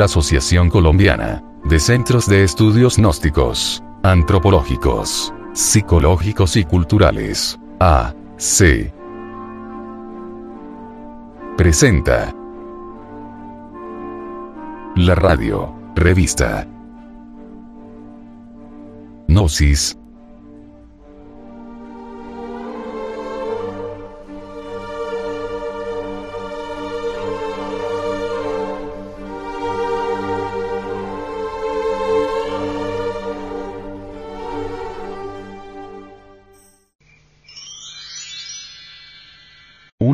la Asociación Colombiana de Centros de Estudios Gnósticos, Antropológicos, Psicológicos y Culturales, AC. Presenta la radio, revista Gnosis,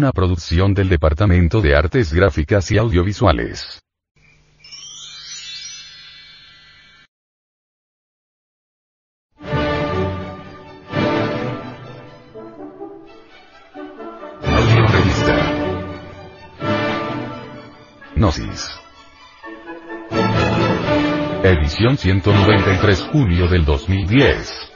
una producción del Departamento de Artes Gráficas y Audiovisuales. Gnosis. Edición 193 junio del 2010.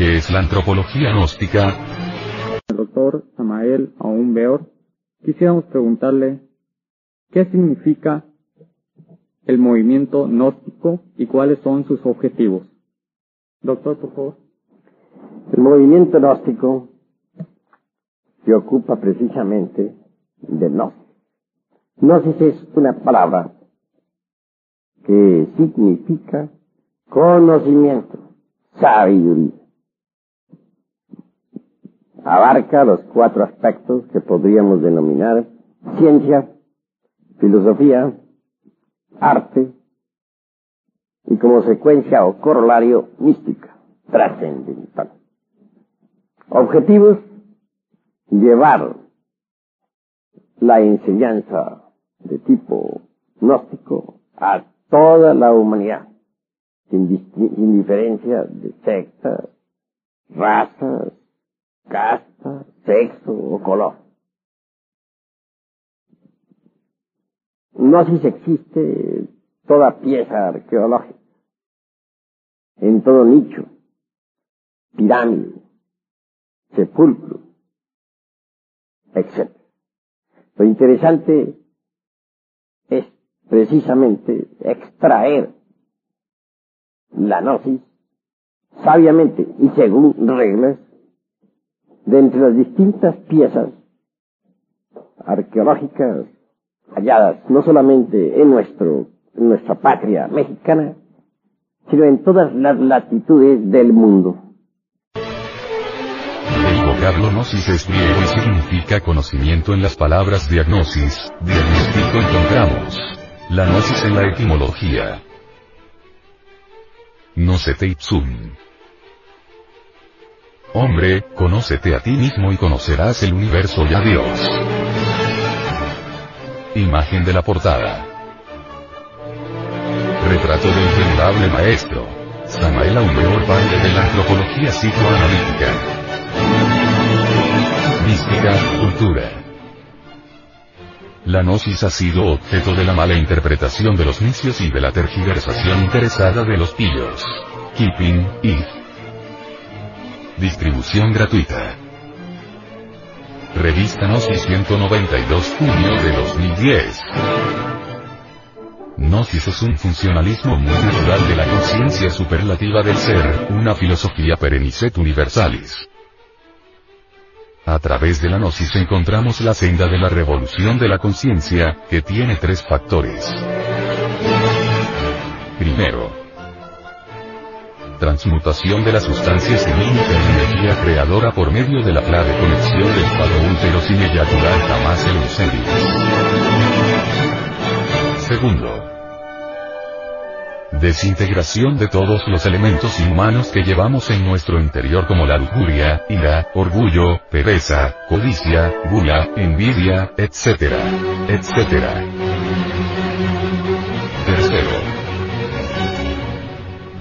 ¿Qué es la antropología gnóstica? El doctor Samael Aún Beor, quisiéramos preguntarle qué significa el movimiento gnóstico y cuáles son sus objetivos. Doctor, por favor. El movimiento gnóstico se ocupa precisamente de gnosis. Gnosis es una palabra que significa conocimiento, sabiduría. Abarca los cuatro aspectos que podríamos denominar ciencia, filosofía, arte y como secuencia o corolario mística, trascendental. Objetivos, llevar la enseñanza de tipo gnóstico a toda la humanidad, sin, diferencia de sectas, razas, casta, sexo o color. Gnosis existe toda pieza arqueológica, en todo nicho, pirámide, sepulcro, etc. Lo interesante es precisamente extraer la gnosis sabiamente y según reglas de entre las distintas piezas arqueológicas halladas no solamente en nuestro nuestra patria mexicana, sino en todas las latitudes del mundo. El vocablo gnosis es griego y significa conocimiento en las palabras diagnosis, diagnóstico encontramos. La gnosis en la etimología. Gnócete ipsum. Hombre, conócete a ti mismo y conocerás el universo y a Dios. Imagen de la portada. Retrato del venerable maestro. Samael Aumeor, padre de la antropología psicoanalítica. Mística, cultura. La gnosis ha sido objeto de la mala interpretación de los necios y de la tergiversación interesada de los pillos. Keeping, Id. Distribución gratuita. Revista Gnosis 192 junio de 2010. Gnosis es un funcionalismo muy natural de la conciencia superlativa del ser, una filosofía perennicet universalis. A través de la gnosis encontramos la senda de la revolución de la conciencia, que tiene tres factores. Primero, transmutación de la sustancia semínica en energía creadora por medio de la clave conexión del cuadro útero sin eyacular jamás el userio. Segundo, Desintegración de todos los elementos inhumanos que llevamos en nuestro interior como la lujuria, ira, orgullo, pereza, codicia, gula, envidia, etc. etc.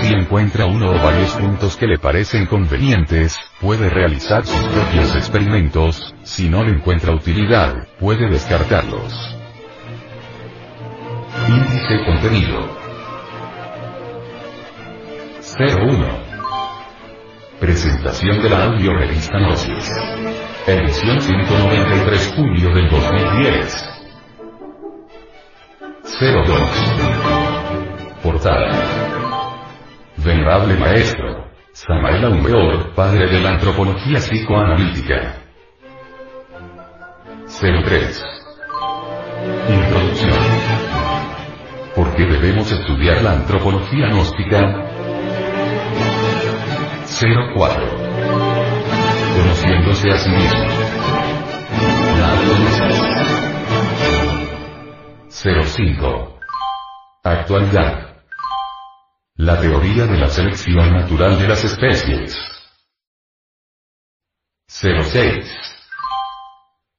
Si encuentra uno o varios puntos que le parecen convenientes, puede realizar sus propios experimentos, si no le encuentra utilidad, puede descartarlos. Índice contenido 01 Presentación de la audio revista Gnosis. Edición 193 julio del 2010. 02 Portada Venerable Maestro, Samael Aumeor, padre de la antropología psicoanalítica. 03. Introducción. ¿Por qué debemos estudiar la antropología gnóstica? 04. Conociéndose a sí mismo. La 05. Actualidad. La teoría de la selección natural de las especies. 06.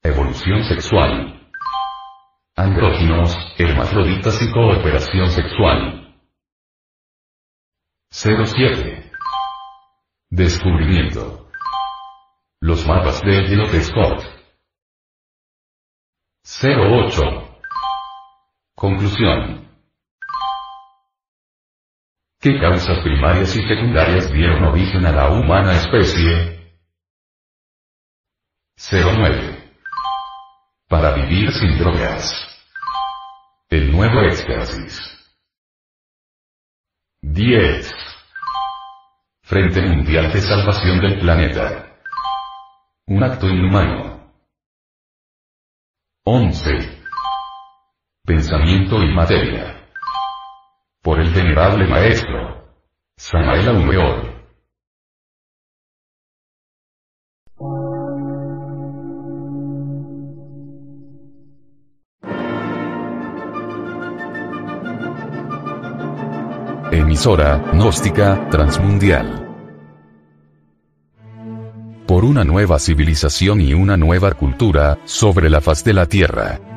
Evolución sexual. Andróginos, hermafroditas y cooperación sexual. 07. Descubrimiento. Los mapas de Elliot Scott. 08. Conclusión. ¿Qué causas primarias y secundarias dieron origen a la humana especie? 09. Para vivir sin drogas. El nuevo éxtasis. 10. Frente Mundial de Salvación del Planeta. Un acto inhumano. 11. Pensamiento y materia por el venerable maestro Samael Aumeor. Emisora, gnóstica, transmundial. Por una nueva civilización y una nueva cultura, sobre la faz de la Tierra.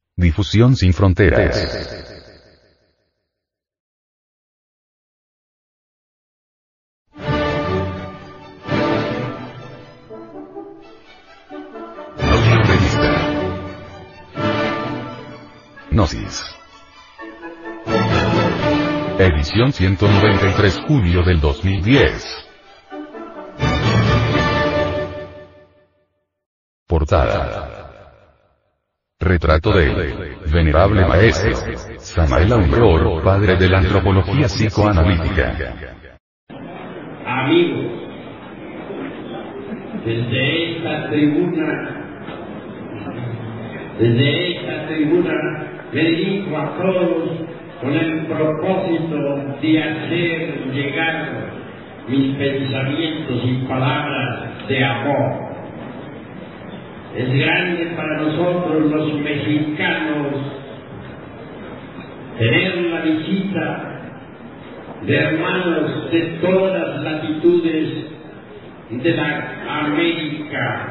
Difusión sin fronteras. Gnosis. Edición 193 julio del 2010. Portada. Retrato de Venerable Maestro Samael Aumeor, padre de la antropología psicoanalítica. Amigos, desde esta tribuna, desde esta tribuna le dirijo a todos con el propósito de hacer llegar mis pensamientos y palabras de amor. Es grande para nosotros los mexicanos tener la visita de hermanos de todas las latitudes de la América.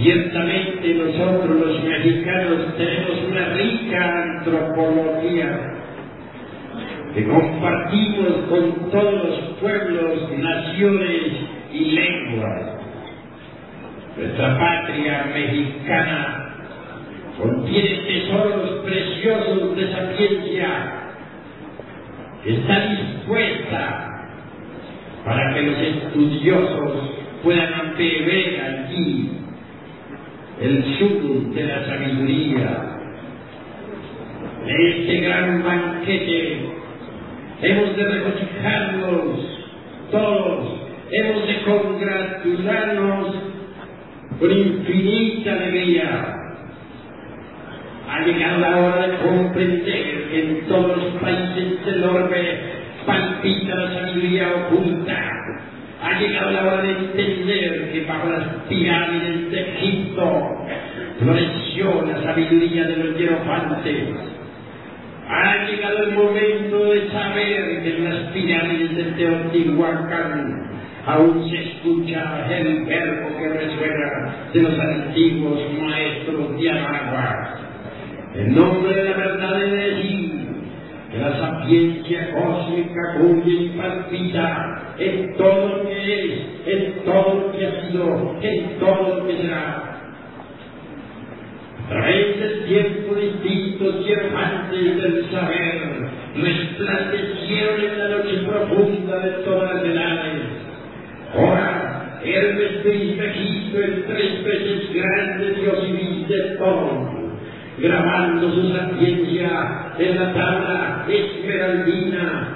Ciertamente nosotros los mexicanos tenemos una rica antropología que compartimos con todos los pueblos, naciones y lenguas. Nuestra patria mexicana contiene tesoros preciosos de sapiencia está dispuesta para que los estudiosos puedan beber aquí el sur de la sabiduría. En este gran banquete hemos de regocijarnos todos, hemos de congratularnos con infinita alegría. Ha llegado la hora de comprender que en todos los países del orbe palpita la sabiduría oculta. Ha llegado la hora de entender que bajo las pirámides de Egipto floreció la sabiduría de los hierofantes. Ha llegado el momento de saber que en las pirámides de Teotihuacán aún se escucha el verbo que resuena de los antiguos maestros de Anagua. En nombre de la verdad de decir que la sapiencia cósmica cuya y palpita en todo lo que es, en todo lo que ha sido, en todo lo que será. A través tiempo distintos diamantes del saber resplandecieron en la noche profunda de todas las edades. Ahora, Hermes Trismegisto, el tres veces grande Dios y de todo, grabando su sapiencia en la tabla esmeraldina.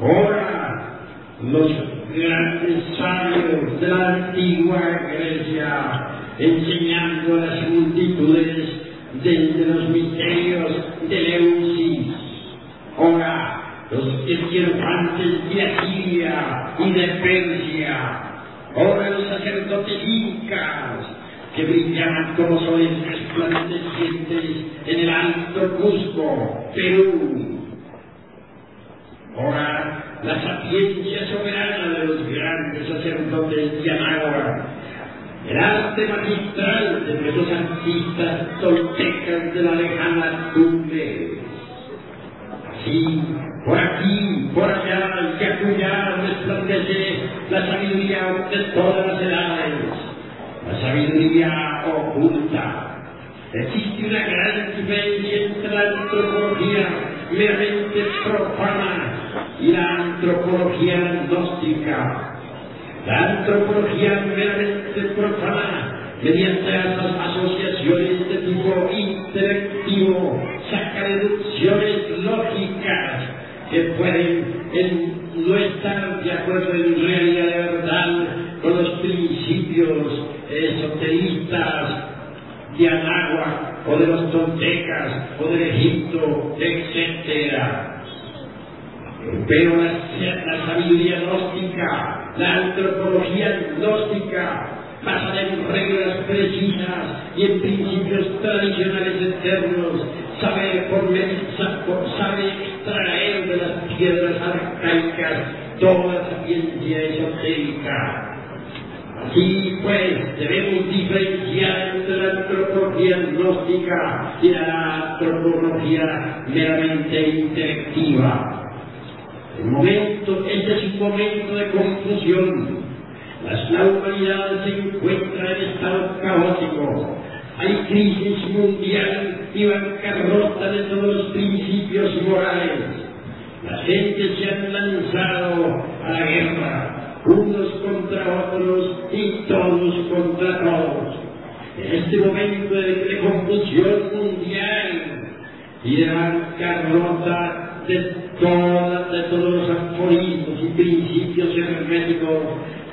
Ahora, los grandes sabios de la antigua Grecia, enseñando a las multitudes desde los misterios de Leucis. Ahora, los esquirpantes de Asiria y de Persia. Ahora los sacerdotes incas, que brillaban como soles resplandecientes en el alto Cusco, Perú. Ahora, la sapiencia soberana de los grandes sacerdotes de Anáhuac, el arte magistral de nuestros artistas toltecas de la lejana Tumbes. Así, por aquí, por allá y acullá resplandece la sabiduría de todas las edades, la sabiduría oculta. Existe una gran diferencia entre la antropología meramente profana y la antropología gnóstica. La antropología meramente profana, mediante las asociaciones de tipo intelectivo, saca deducciones lógicas que pueden en, no estar de acuerdo en realidad de verdad con los principios esoteristas de Anáhuac o de los toltecas o del Egipto, etcétera. Pero la, la, sabiduría gnóstica, la antropología gnóstica, basada en reglas precisas y en principios tradicionales eternos, sabe, por sabe extraer de las piedras arcaicas toda sapiencia esotérica. Así pues, debemos diferenciar entre la antropología gnóstica y la antropología meramente intelectiva. El momento, este es un momento de confusión. La humanidad se encuentra en estado caótico. Hay crisis mundial y bancarrota de todos los principios morales. La gente se ha lanzado a la guerra, unos contra otros y todos contra todos. En este momento de, confusión mundial y de bancarrota de, toda, de todos los aforismos y principios herméticos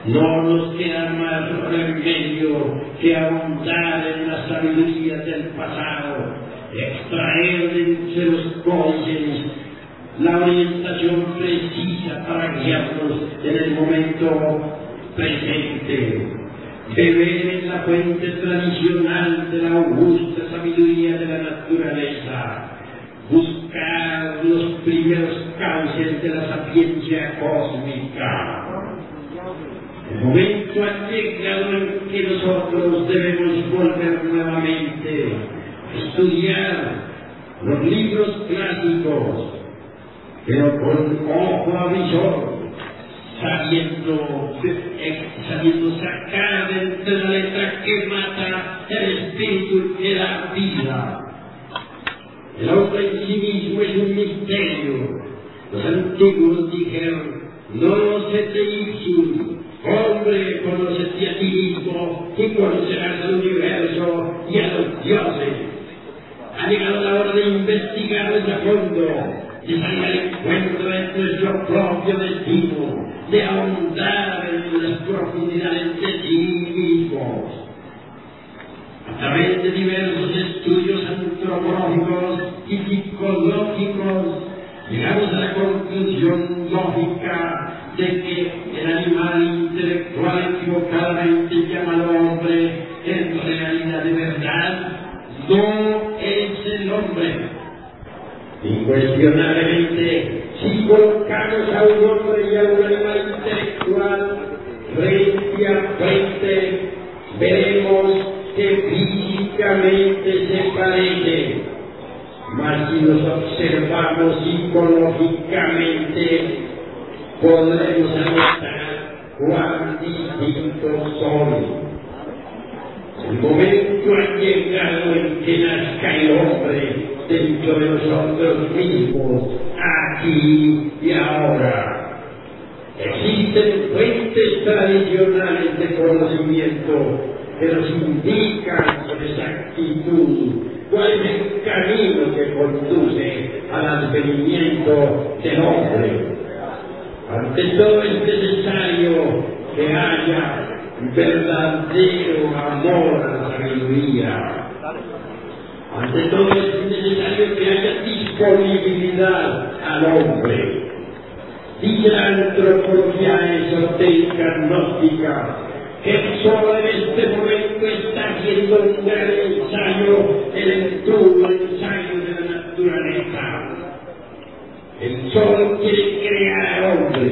no nos queda más remedio que ahondar en la sabiduría del pasado, extraer de los códices la orientación precisa para guiarnos en el momento presente. Beber en la fuente tradicional de la augusta sabiduría de la naturaleza. Buscar los primeros cauces de la sapiencia cósmica. Momento llegado en que nosotros debemos volver nuevamente a estudiar los libros clásicos pero con ojo avisor, sabiendo, sabiendo sacar de entre la letra que mata el espíritu que da vida. El hombre en sí mismo es un misterio. Los antiguos dijeron, no se te hombre, conócete a ti mismo y conocerás al universo y a los dioses. Ha llegado la hora de investigar a fondo de salir al encuentro de nuestro propio destino, de ahondar en las profundidades de sí mismos. A través de diversos estudios antropológicos y psicológicos, llegamos a la conclusión lógica de que el animal intelectual equivocadamente llamado hombre, en realidad de verdad, no es el hombre Incuestionablemente, si colocamos a un hombre y a un animal intelectual frente a frente, veremos que físicamente se parecen. Mas si los observamos psicológicamente, anotar cuán distintos son. El momento ha llegado en que nazca el hombre dentro de nosotros mismos, aquí y ahora. Existen fuentes tradicionales de conocimiento que nos indican con exactitud cuál es el camino que conduce al advenimiento del hombre. Ante todo es necesario que haya verdadero amor a la sabiduría ante todo es necesario que haya disponibilidad al hombre. Dice la antropología esotérica gnóstica que solo en este momento está haciendo un gran ensayo, el entubo ensayo de la naturaleza. El sol quiere crear hombres.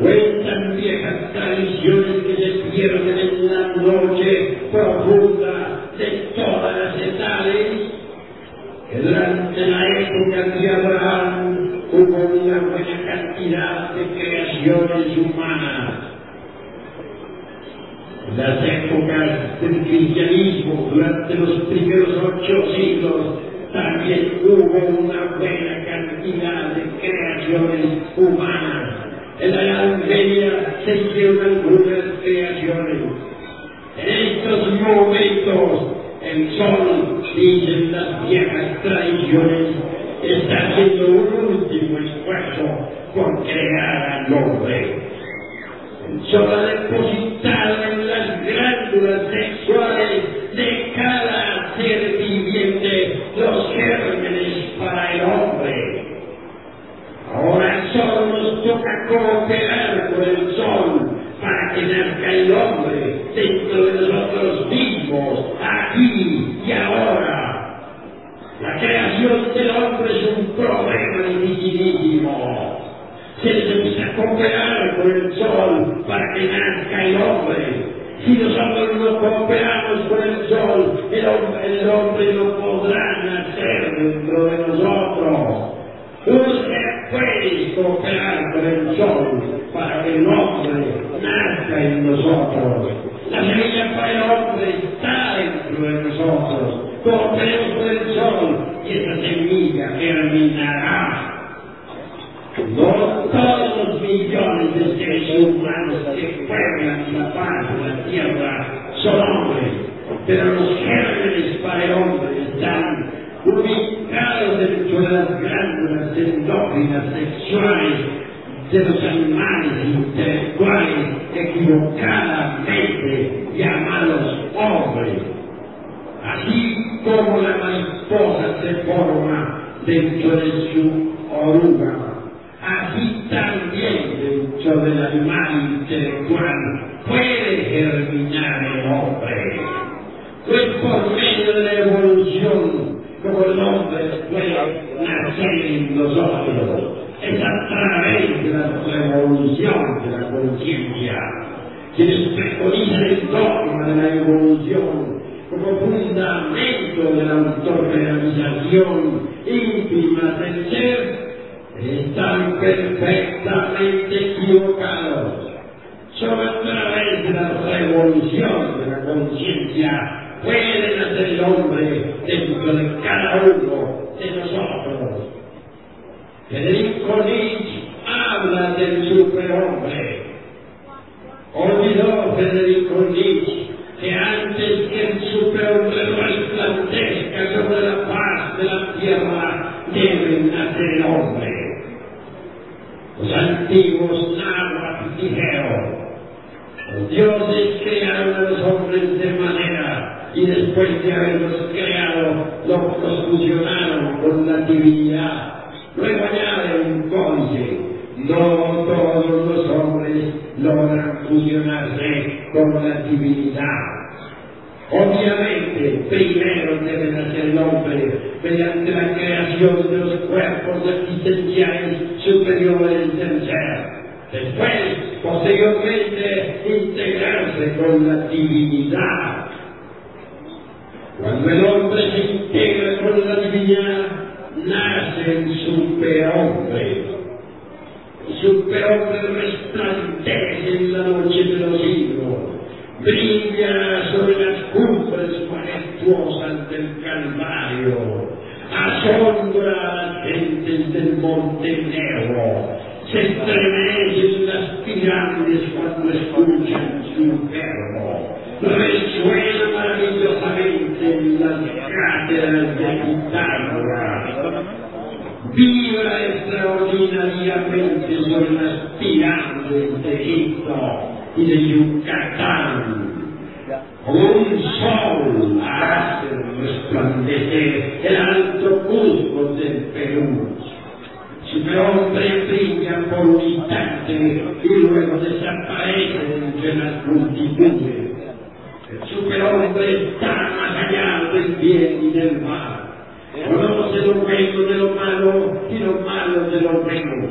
Cuentan viejas tradiciones que se pierden en la noche profunda de todas las edades, que durante la época de Abraham hubo una buena cantidad de creaciones humanas. Las épocas del cristianismo, durante los primeros ocho siglos, también hubo una buena cantidad de creaciones humanas. En la Edad Media se hicieron algunas creaciones en estos momentos, el sol, dicen las viejas tradiciones, está haciendo un último esfuerzo por crear al hombre. El sol ha depositado en las glándulas sexuales de resplandecer el alto Cusco del Perú. Superhombre brilla por un instante y luego desaparece entre las multitudes. El superhombre está más allá del bien y del mal. Conoce lo bueno de lo malo y lo malo de lo bueno.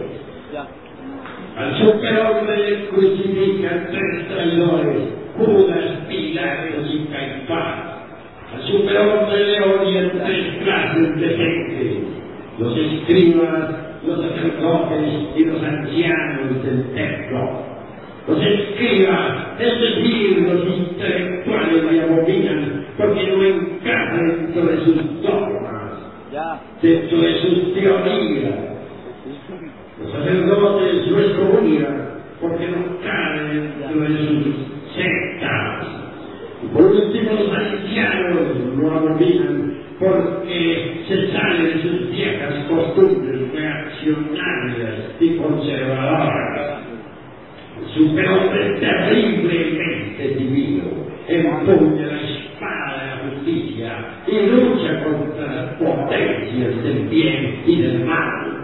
Al superhombre le crucifican tres traidores, Judas, Pilatos y Caifás. Al superhombre le odian tres clases de gente, los escribas, los sacerdotes y los ancianos del templo. Los escribas, es decir, los intelectuales le abominan porque no encaja dentro de sus dogmas, dentro de sus teorías. Los sacerdotes lo excomulgan porque no caen dentro de sus sectas. Los ancianos lo abominan porque se sale de sus viejas costumbres reaccionarias y conservadoras. El superhombre terriblemente divino empuña la espada de la justicia y lucha contra las potencias del bien y del mal.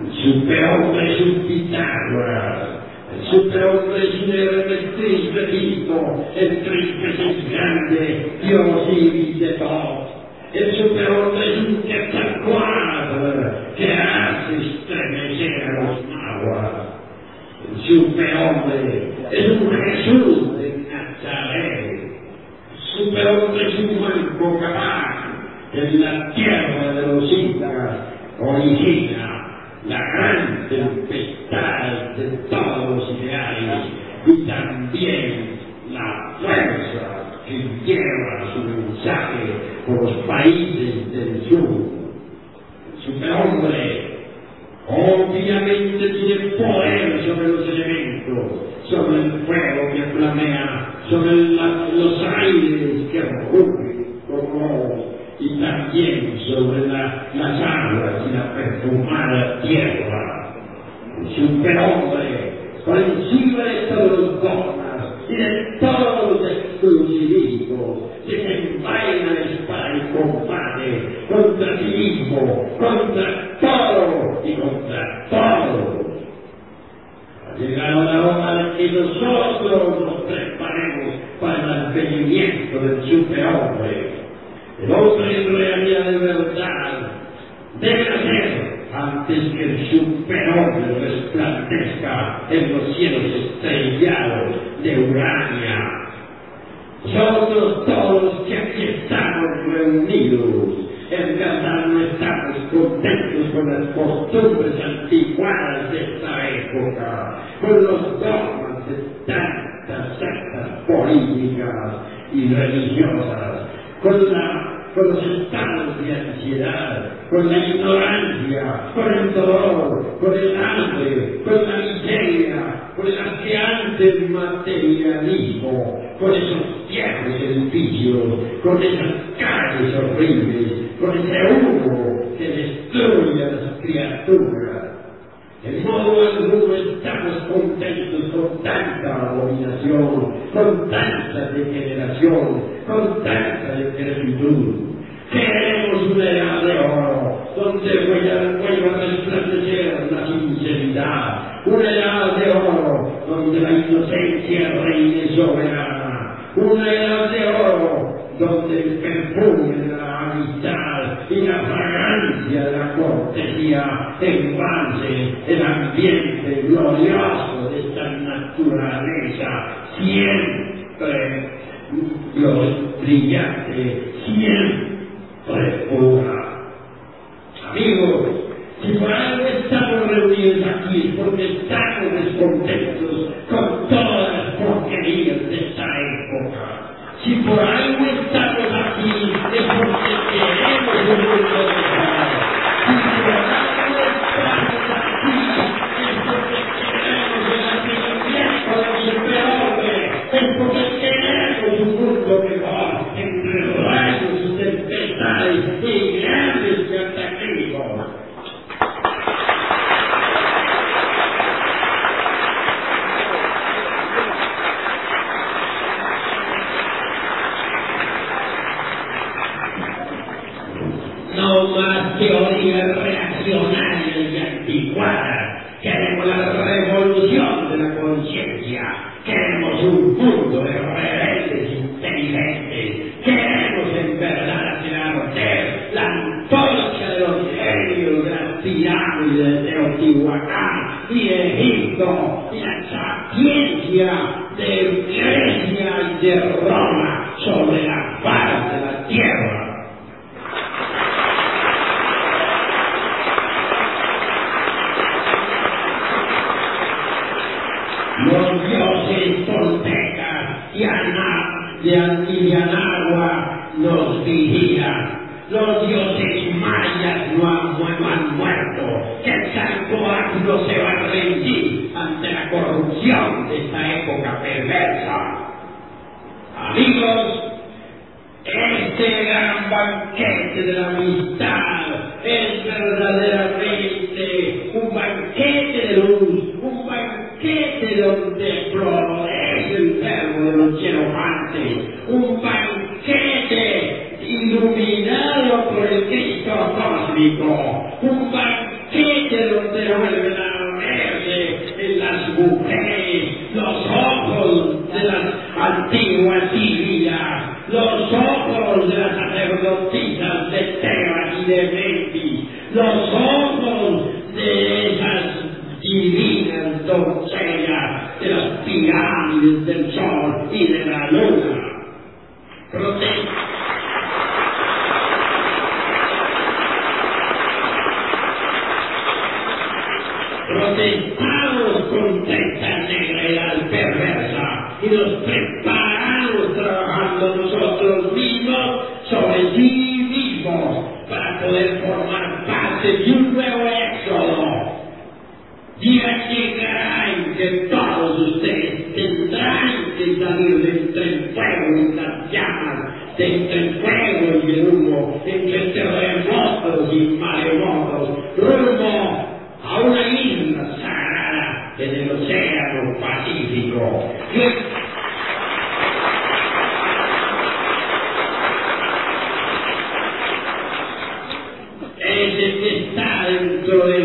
El superhombre es un Pitágoras, el superhombre es un hermetriz bendito, el príncipe es grande, Dios y de todo. El superhombre es un Quetzalcoatl que hace estremecer a los nahuas. El superhombre es un Jesús de Nazaret. El superhombre es un Juan capaz en la tierra de los incas origina la gran tempestad de todos los ideales y también la fuerza que lleva su mensaje por los países del sur. Superhombre obviamente tiene poder sobre los elementos, sobre el fuego que flamea, sobre los aires que rugen como y también sobre la, las aguas y la perfumada tierra. superhombre, por encima de todos los dogmas y de todos los exclusivismos, desenvaina la espada y combate contra sí mismo, contra todo y contra todos. Ha llegado la hora de que nosotros nos preparemos para el mantenimiento del superhombre. El hombre en realidad de verdad debe nacer antes que el superhombre resplandezca en los cielos estrellados de Urania. Nosotros todos que aquí estamos reunidos, en verdad no estamos contentos con las costumbres anticuadas de esta época, con los dogmas de tantas sectas políticas y religiosas, con la con los estados de ansiedad, con la ignorancia, con el dolor, con el hambre, con la miseria, con el ansiante materialismo, con esos viejos edificios, con esas calles horribles, con ese humo que destruye a las criaturas. En modo alguno estamos contentos con tanta abominación, con tanta degeneración, con tanta decrepitud. Queremos una edad de oro, donde vuelva a resplandecer la sinceridad, una edad de oro, donde la inocencia reine soberana, una edad de oro, donde el perfume de la amistad y la la cortesía embalse el ambiente glorioso de esta naturaleza siempre brillante, siempre pura.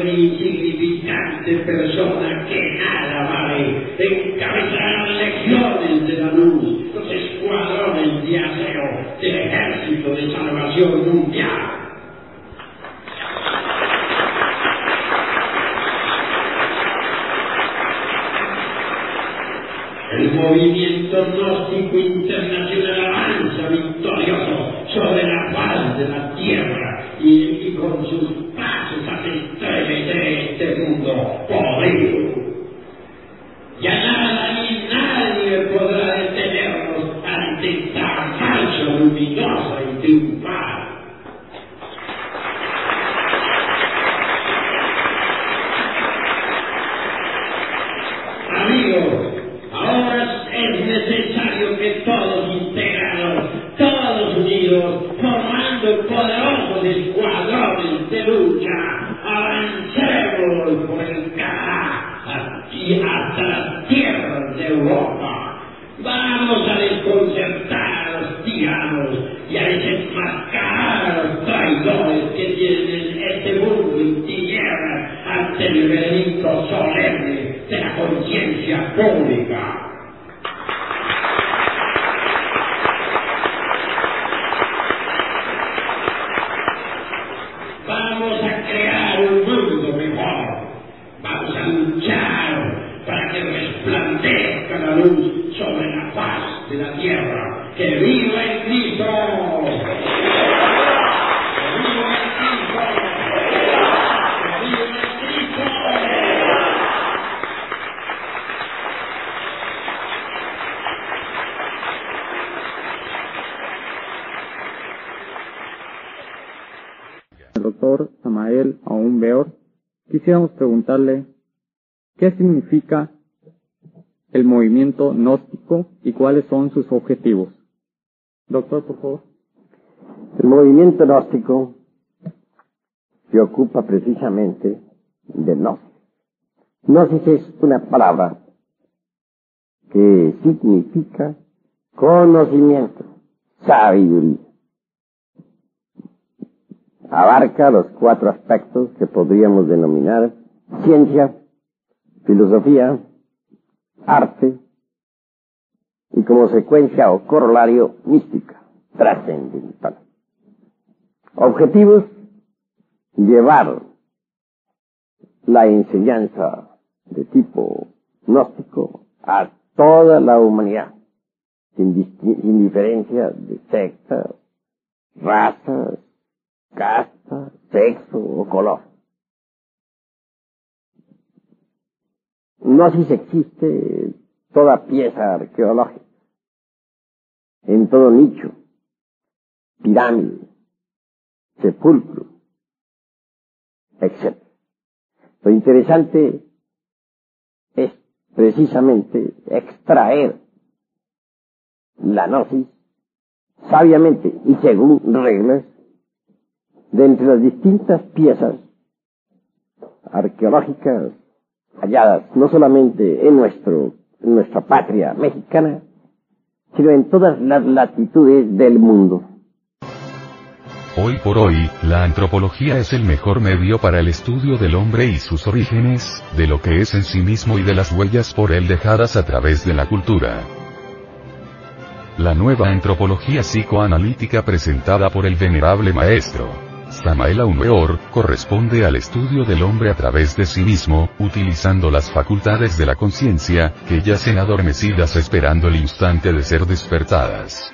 Mi insignificante persona que nada vale. Encabezará legiones de la luz, los escuadrones de acero del ejército de salvación mundial. El movimiento gnóstico quisiéramos preguntarle qué significa el movimiento gnóstico y cuáles son sus objetivos. Doctor, por favor. El movimiento gnóstico se ocupa precisamente de gnosis. Gnosis es una palabra que significa conocimiento, sabiduría. Abarca los cuatro aspectos que podríamos denominar ciencia, filosofía, arte y como secuencia o corolario mística, trascendental. Objetivos, llevar la enseñanza de tipo gnóstico a toda la humanidad, sin, sin diferencia de sectas, razas, casta, sexo o color. Gnosis existe toda pieza arqueológica, en todo nicho, pirámide, sepulcro, etc. Lo interesante es precisamente extraer la gnosis sabiamente y según reglas de entre las distintas piezas arqueológicas halladas no solamente en nuestro en nuestra patria mexicana, sino en todas las latitudes del mundo. Hoy por hoy, la antropología es el mejor medio para el estudio del hombre y sus orígenes, de lo que es en sí mismo y de las huellas por él dejadas a través de la cultura. La nueva antropología psicoanalítica presentada por el venerable maestro Samael Aumeor, corresponde al estudio del hombre a través de sí mismo, utilizando las facultades de la conciencia, que yacen adormecidas esperando el instante de ser despertadas.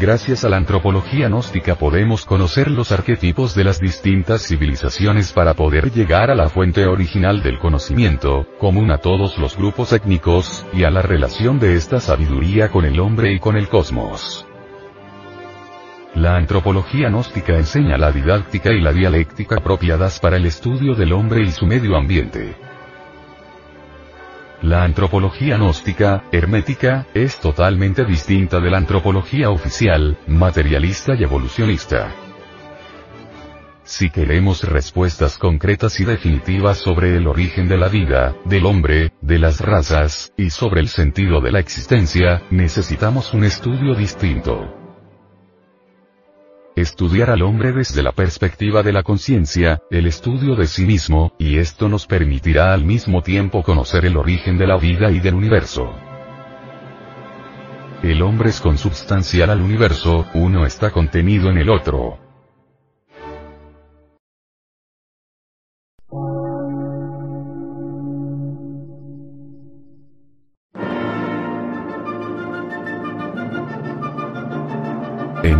Gracias a la antropología gnóstica podemos conocer los arquetipos de las distintas civilizaciones para poder llegar a la fuente original del conocimiento, común a todos los grupos étnicos, y a la relación de esta sabiduría con el hombre y con el cosmos. La antropología gnóstica enseña la didáctica y la dialéctica apropiadas para el estudio del hombre y su medio ambiente. La antropología gnóstica, hermética, es totalmente distinta de la antropología oficial, materialista y evolucionista. si queremos respuestas concretas y definitivas sobre el origen de la vida, del hombre, de las razas, y sobre el sentido de la existencia, necesitamos un estudio distinto. Estudiar al hombre desde la perspectiva de la conciencia, el estudio de sí mismo, y esto nos permitirá al mismo tiempo conocer el origen de la vida y del universo. El hombre es consubstancial al universo, uno está contenido en el otro.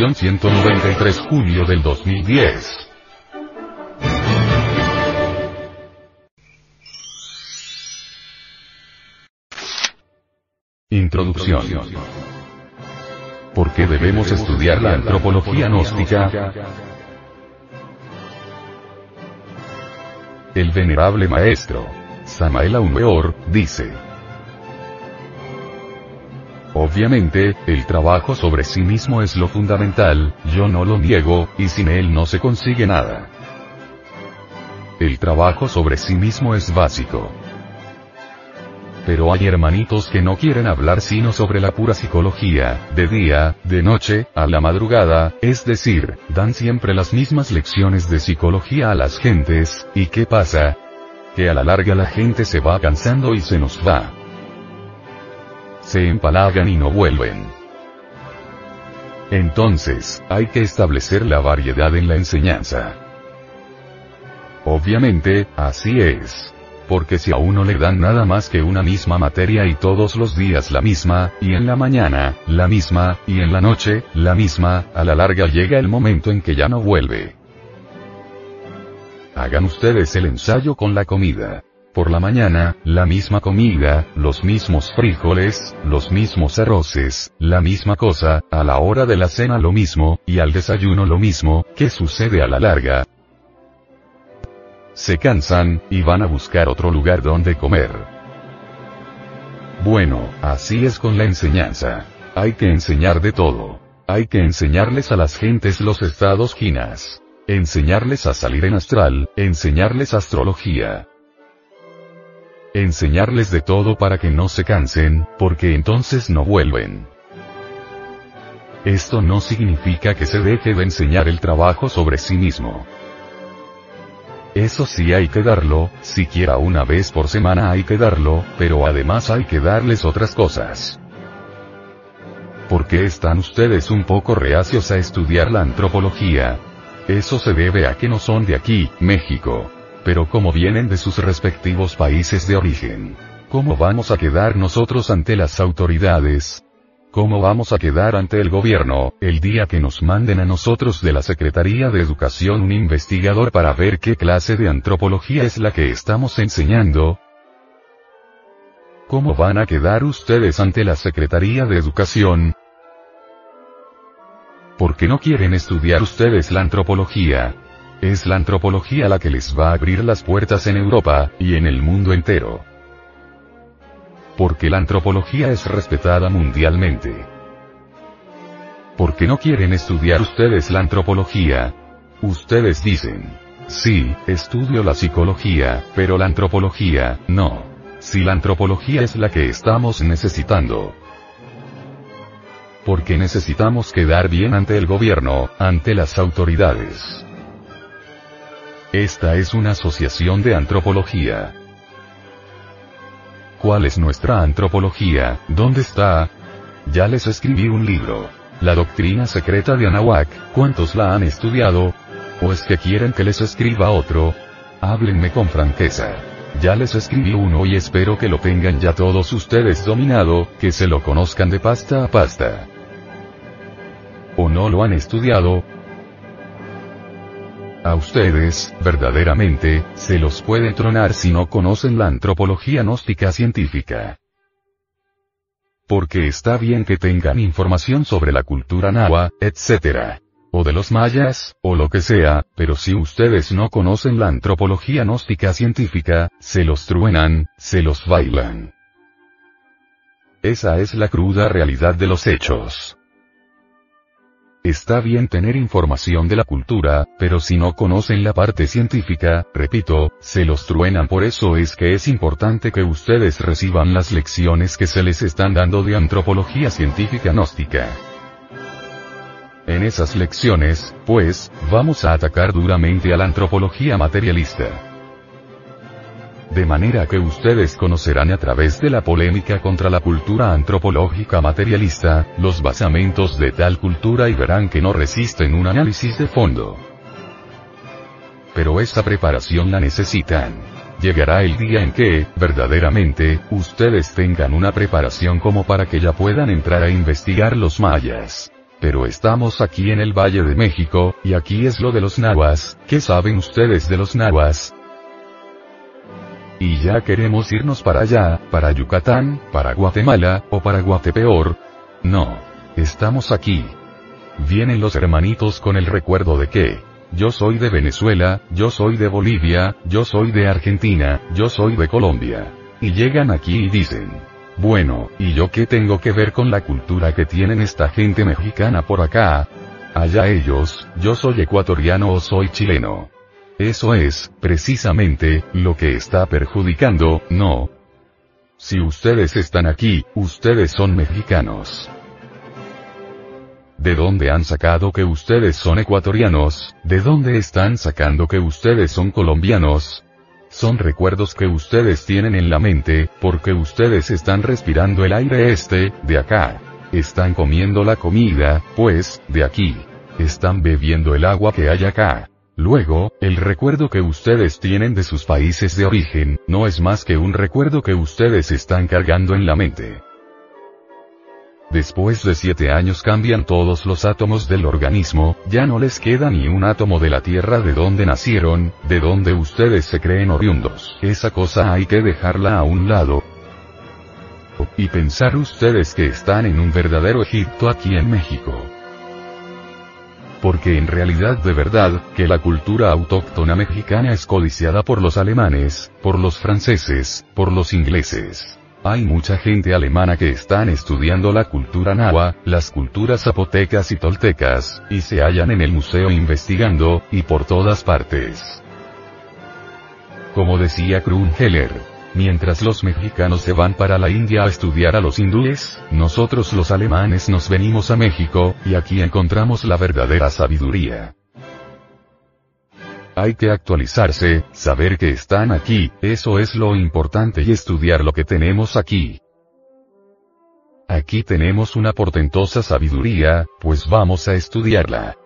Edición 193 julio del 2010. Introducción. ¿Por qué debemos estudiar la antropología gnóstica? El venerable maestro, Samael Aumeor, dice. Obviamente, el trabajo sobre sí mismo es lo fundamental, yo no lo niego, y sin él no se consigue nada. El trabajo sobre sí mismo es básico. Pero hay hermanitos que no quieren hablar sino sobre la pura psicología, de día, de noche, a la madrugada, es decir, dan siempre las mismas lecciones de psicología a las gentes, ¿y qué pasa? Que a la larga la gente se va cansando y se nos va. Se empalagan y no vuelven. Entonces, hay que establecer la variedad en la enseñanza. Obviamente, así es porque si a uno le dan nada más que una misma materia y todos los días la misma, y en la mañana, la misma, y en la noche, la misma, a la larga llega el momento en que ya no vuelve. Hagan ustedes el ensayo con la comida. Por la mañana, la misma comida, los mismos frijoles, los mismos arroces, la misma cosa, a la hora de la cena lo mismo, y al desayuno lo mismo, ¿qué sucede a la larga? se cansan, y van a buscar otro lugar donde comer. Bueno, así es con la enseñanza. Hay que enseñar de todo. Hay que enseñarles a las gentes los estados ginas. Enseñarles a salir en astral, enseñarles astrología. Enseñarles de todo para que no se cansen, porque entonces no vuelven. Esto no significa que se deje de enseñar el trabajo sobre sí mismo. Eso sí hay que darlo, siquiera una vez por semana hay que darlo, pero además hay que darles otras cosas. ¿Por qué están ustedes un poco reacios a estudiar la antropología? Eso se debe a que no son de aquí, México. Pero como vienen de sus respectivos países de origen. ¿Cómo vamos a quedar nosotros ante las autoridades? ¿Cómo vamos a quedar ante el gobierno, el día que nos manden a nosotros de la Secretaría de Educación un investigador para ver qué clase de antropología es la que estamos enseñando? ¿Cómo van a quedar ustedes ante la Secretaría de Educación? ¿Por qué no quieren estudiar ustedes la antropología? Es la antropología la que les va a abrir las puertas en Europa, y en el mundo entero porque la antropología es respetada mundialmente. ¿Por qué no quieren estudiar ustedes la antropología? Ustedes dicen, sí, estudio la psicología, pero la antropología, no. Si la antropología es la que estamos necesitando. Porque necesitamos quedar bien ante el gobierno, ante las autoridades. Esta es una asociación de antropología. ¿Cuál es nuestra antropología? ¿Dónde está? Ya les escribí un libro. La doctrina secreta de Anahuac, ¿cuántos la han estudiado? ¿O es que quieren que les escriba otro? Háblenme con franqueza. Ya les escribí uno y espero que lo tengan ya todos ustedes dominado, que se lo conozcan de pasta a pasta. ¿O no lo han estudiado? A ustedes, verdaderamente, se los puede tronar si no conocen la antropología gnóstica científica. Porque está bien que tengan información sobre la cultura nahua, etc. O de los mayas, o lo que sea, pero si ustedes no conocen la antropología gnóstica científica, se los truenan, se los bailan. Esa es la cruda realidad de los hechos. Está bien tener información de la cultura, pero si no conocen la parte científica, repito, se los truenan. Por eso es que es importante que ustedes reciban las lecciones que se les están dando de antropología científica gnóstica. En esas lecciones, pues, vamos a atacar duramente a la antropología materialista de manera que ustedes conocerán a través de la polémica contra la cultura antropológica materialista, los basamentos de tal cultura y verán que no resisten un análisis de fondo. Pero esa preparación la necesitan. Llegará el día en que, verdaderamente, ustedes tengan una preparación como para que ya puedan entrar a investigar los mayas. Pero estamos aquí en el Valle de México, y aquí es lo de los nahuas, ¿qué saben ustedes de los nahuas? Y ya queremos irnos para allá, para Yucatán, para Guatemala, o para Guatepeor. No. Estamos aquí. Vienen los hermanitos con el recuerdo de que, yo soy de Venezuela, yo soy de Bolivia, yo soy de Argentina, yo soy de Colombia. Y llegan aquí y dicen, bueno, ¿y yo qué tengo que ver con la cultura que tienen esta gente mexicana por acá? Allá ellos, yo soy ecuatoriano o soy chileno. Eso es, precisamente, lo que está perjudicando, ¿no? Si ustedes están aquí, ustedes son mexicanos. ¿De dónde han sacado que ustedes son ecuatorianos? ¿De dónde están sacando que ustedes son colombianos? Son recuerdos que ustedes tienen en la mente, porque ustedes están respirando el aire este, de acá. Están comiendo la comida, pues, de aquí. Están bebiendo el agua que hay acá. Luego, el recuerdo que ustedes tienen de sus países de origen, no es más que un recuerdo que ustedes están cargando en la mente. Después de siete años cambian todos los átomos del organismo, ya no les queda ni un átomo de la tierra de donde nacieron, de donde ustedes se creen oriundos. Esa cosa hay que dejarla a un lado. Y pensar ustedes que están en un verdadero Egipto aquí en México porque en realidad de verdad, que la cultura autóctona mexicana es codiciada por los alemanes, por los franceses, por los ingleses. Hay mucha gente alemana que están estudiando la cultura nahua, las culturas zapotecas y toltecas, y se hallan en el museo investigando, y por todas partes. Como decía Krunheller, Mientras los mexicanos se van para la India a estudiar a los hindúes, nosotros los alemanes nos venimos a México, y aquí encontramos la verdadera sabiduría. Hay que actualizarse, saber que están aquí, eso es lo importante y estudiar lo que tenemos aquí. Aquí tenemos una portentosa sabiduría, pues vamos a estudiarla.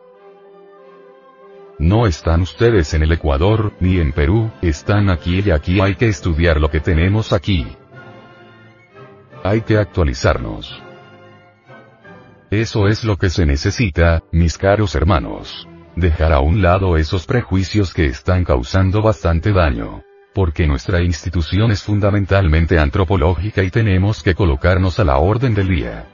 No están ustedes en el Ecuador, ni en Perú, están aquí y aquí hay que estudiar lo que tenemos aquí. Hay que actualizarnos. Eso es lo que se necesita, mis caros hermanos. Dejar a un lado esos prejuicios que están causando bastante daño. Porque nuestra institución es fundamentalmente antropológica y tenemos que colocarnos a la orden del día.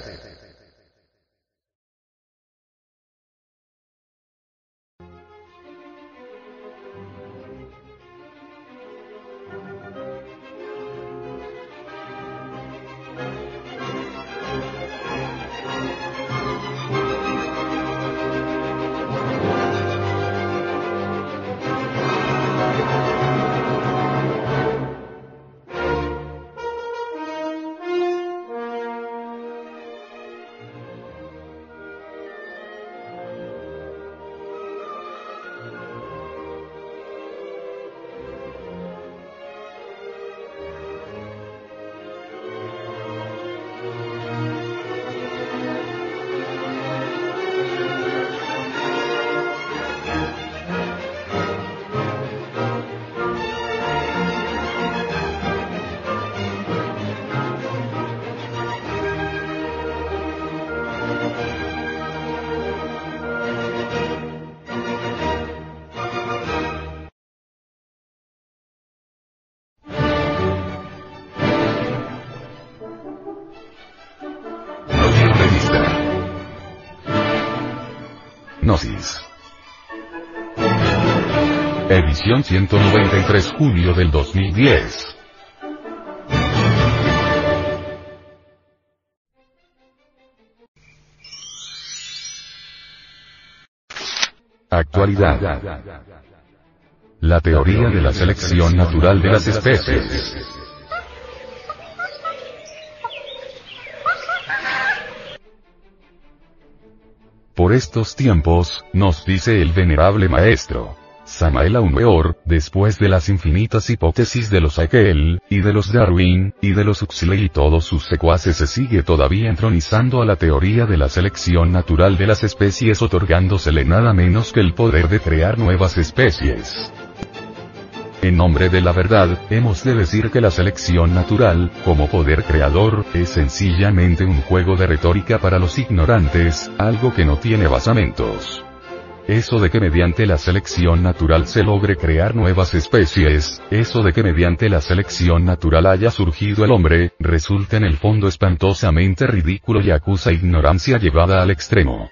193 julio del 2010. Actualidad. La teoría de la selección natural de las especies. Por estos tiempos, nos dice el venerable maestro. Samael Weor, después de las infinitas hipótesis de los Haeckel, y de los Darwin, y de los Huxley y todos sus secuaces se sigue todavía entronizando a la teoría de la selección natural de las especies otorgándosele nada menos que el poder de crear nuevas especies. En nombre de la verdad, hemos de decir que la selección natural, como poder creador, es sencillamente un juego de retórica para los ignorantes, algo que no tiene basamentos. Eso de que mediante la selección natural se logre crear nuevas especies, eso de que mediante la selección natural haya surgido el hombre, resulta en el fondo espantosamente ridículo y acusa ignorancia llevada al extremo.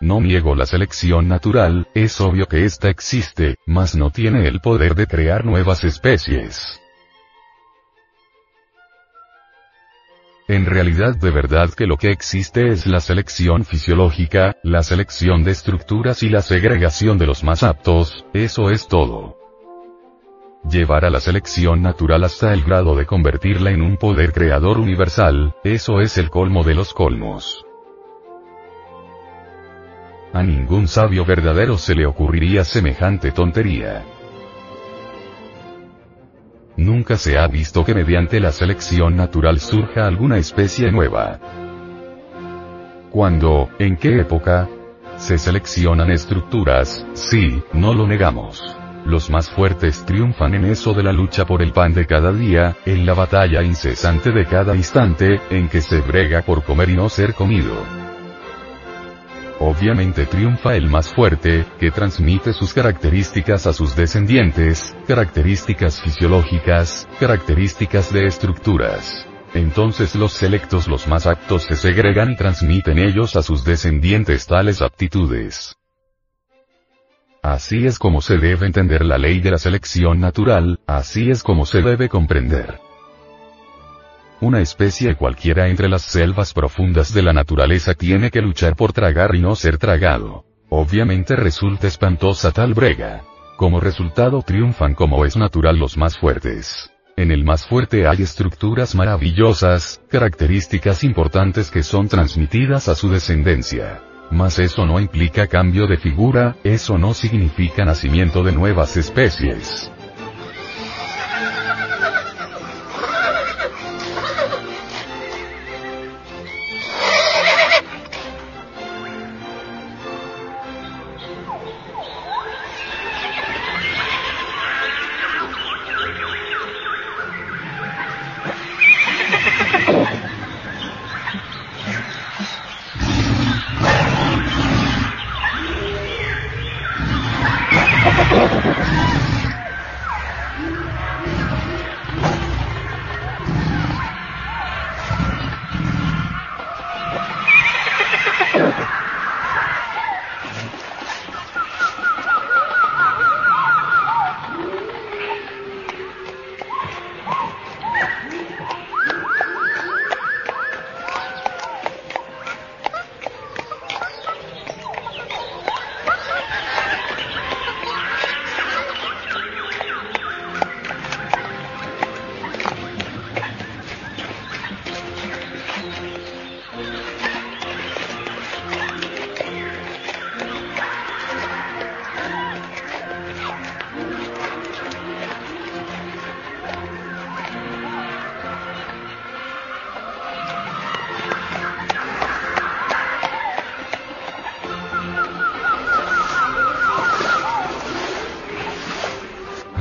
No niego la selección natural, es obvio que ésta existe, mas no tiene el poder de crear nuevas especies. En realidad de verdad que lo que existe es la selección fisiológica, la selección de estructuras y la segregación de los más aptos, eso es todo. Llevar a la selección natural hasta el grado de convertirla en un poder creador universal, eso es el colmo de los colmos. A ningún sabio verdadero se le ocurriría semejante tontería. Nunca se ha visto que mediante la selección natural surja alguna especie nueva. ¿Cuándo? ¿En qué época? Se seleccionan estructuras, sí, no lo negamos. Los más fuertes triunfan en eso de la lucha por el pan de cada día, en la batalla incesante de cada instante, en que se brega por comer y no ser comido. Obviamente triunfa el más fuerte, que transmite sus características a sus descendientes, características fisiológicas, características de estructuras. Entonces los selectos los más aptos se segregan y transmiten ellos a sus descendientes tales aptitudes. Así es como se debe entender la ley de la selección natural, así es como se debe comprender. Una especie cualquiera entre las selvas profundas de la naturaleza tiene que luchar por tragar y no ser tragado. Obviamente resulta espantosa tal brega. Como resultado triunfan como es natural los más fuertes. En el más fuerte hay estructuras maravillosas, características importantes que son transmitidas a su descendencia. Mas eso no implica cambio de figura, eso no significa nacimiento de nuevas especies.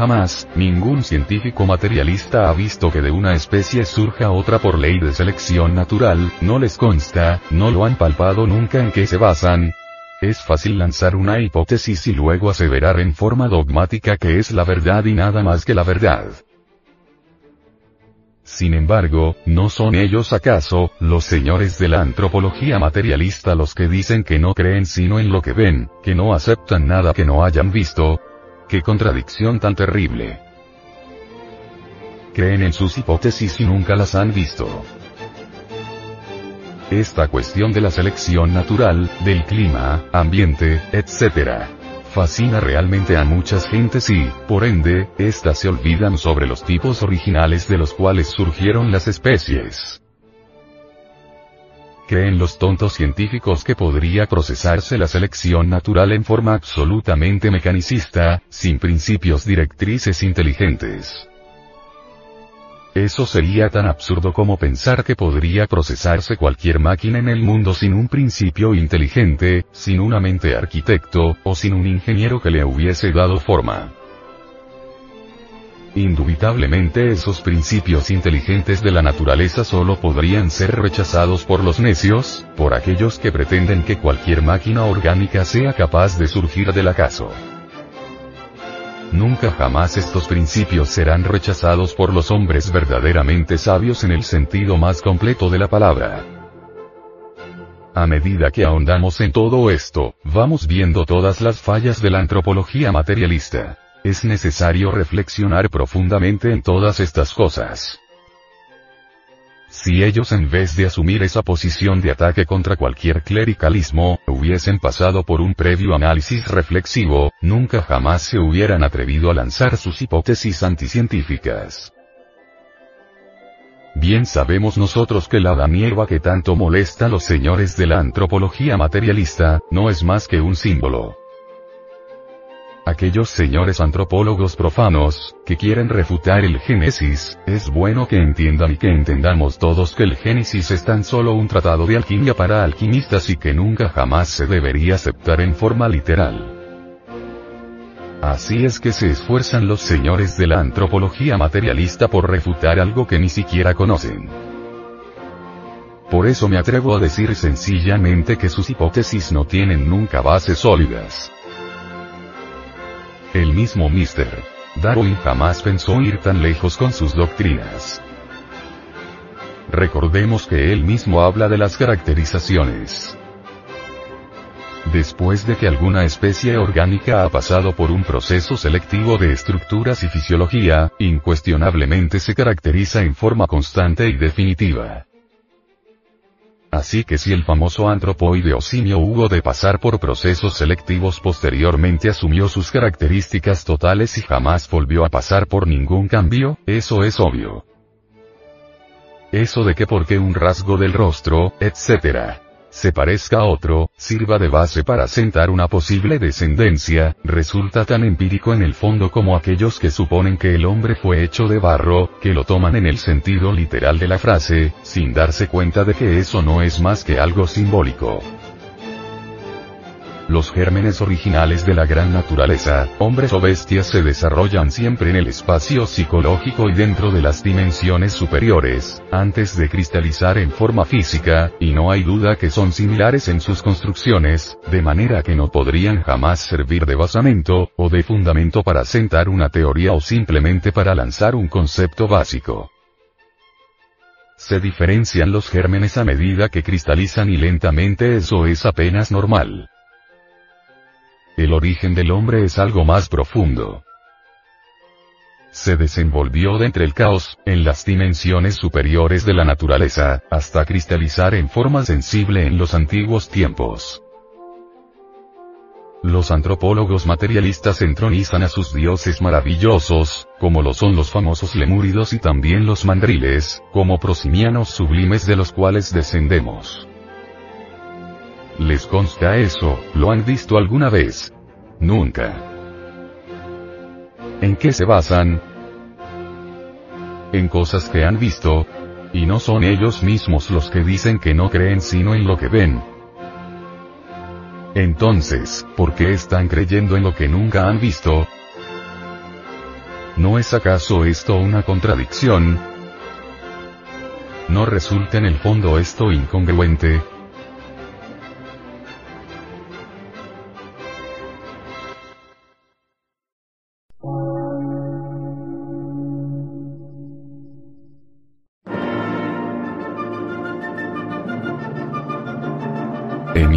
Jamás, ningún científico materialista ha visto que de una especie surja otra por ley de selección natural, no les consta, no lo han palpado nunca en qué se basan. Es fácil lanzar una hipótesis y luego aseverar en forma dogmática que es la verdad y nada más que la verdad. Sin embargo, ¿no son ellos acaso, los señores de la antropología materialista los que dicen que no creen sino en lo que ven, que no aceptan nada que no hayan visto, Qué contradicción tan terrible. Creen en sus hipótesis y nunca las han visto. Esta cuestión de la selección natural, del clima, ambiente, etc. Fascina realmente a muchas gentes y, por ende, éstas se olvidan sobre los tipos originales de los cuales surgieron las especies. Creen los tontos científicos que podría procesarse la selección natural en forma absolutamente mecanicista, sin principios directrices inteligentes. Eso sería tan absurdo como pensar que podría procesarse cualquier máquina en el mundo sin un principio inteligente, sin una mente arquitecto, o sin un ingeniero que le hubiese dado forma. Indubitablemente esos principios inteligentes de la naturaleza solo podrían ser rechazados por los necios, por aquellos que pretenden que cualquier máquina orgánica sea capaz de surgir del acaso. Nunca jamás estos principios serán rechazados por los hombres verdaderamente sabios en el sentido más completo de la palabra. A medida que ahondamos en todo esto, vamos viendo todas las fallas de la antropología materialista. Es necesario reflexionar profundamente en todas estas cosas. Si ellos en vez de asumir esa posición de ataque contra cualquier clericalismo, hubiesen pasado por un previo análisis reflexivo, nunca jamás se hubieran atrevido a lanzar sus hipótesis anticientíficas. Bien sabemos nosotros que la danieva que tanto molesta a los señores de la antropología materialista, no es más que un símbolo aquellos señores antropólogos profanos, que quieren refutar el Génesis, es bueno que entiendan y que entendamos todos que el Génesis es tan solo un tratado de alquimia para alquimistas y que nunca jamás se debería aceptar en forma literal. Así es que se esfuerzan los señores de la antropología materialista por refutar algo que ni siquiera conocen. Por eso me atrevo a decir sencillamente que sus hipótesis no tienen nunca bases sólidas. El mismo Mr. Darwin jamás pensó ir tan lejos con sus doctrinas. Recordemos que él mismo habla de las caracterizaciones. Después de que alguna especie orgánica ha pasado por un proceso selectivo de estructuras y fisiología, incuestionablemente se caracteriza en forma constante y definitiva. Así que si el famoso antropoide o simio hubo de pasar por procesos selectivos posteriormente asumió sus características totales y jamás volvió a pasar por ningún cambio, eso es obvio. Eso de que porque un rasgo del rostro, etc se parezca a otro, sirva de base para sentar una posible descendencia, resulta tan empírico en el fondo como aquellos que suponen que el hombre fue hecho de barro, que lo toman en el sentido literal de la frase, sin darse cuenta de que eso no es más que algo simbólico. Los gérmenes originales de la gran naturaleza, hombres o bestias se desarrollan siempre en el espacio psicológico y dentro de las dimensiones superiores, antes de cristalizar en forma física, y no hay duda que son similares en sus construcciones, de manera que no podrían jamás servir de basamento, o de fundamento para sentar una teoría o simplemente para lanzar un concepto básico. Se diferencian los gérmenes a medida que cristalizan y lentamente eso es apenas normal. El origen del hombre es algo más profundo. Se desenvolvió de entre el caos, en las dimensiones superiores de la naturaleza, hasta cristalizar en forma sensible en los antiguos tiempos. Los antropólogos materialistas entronizan a sus dioses maravillosos, como lo son los famosos lemúridos y también los mandriles, como prosimianos sublimes de los cuales descendemos. ¿Les consta eso? ¿Lo han visto alguna vez? Nunca. ¿En qué se basan? En cosas que han visto. Y no son ellos mismos los que dicen que no creen sino en lo que ven. Entonces, ¿por qué están creyendo en lo que nunca han visto? ¿No es acaso esto una contradicción? ¿No resulta en el fondo esto incongruente?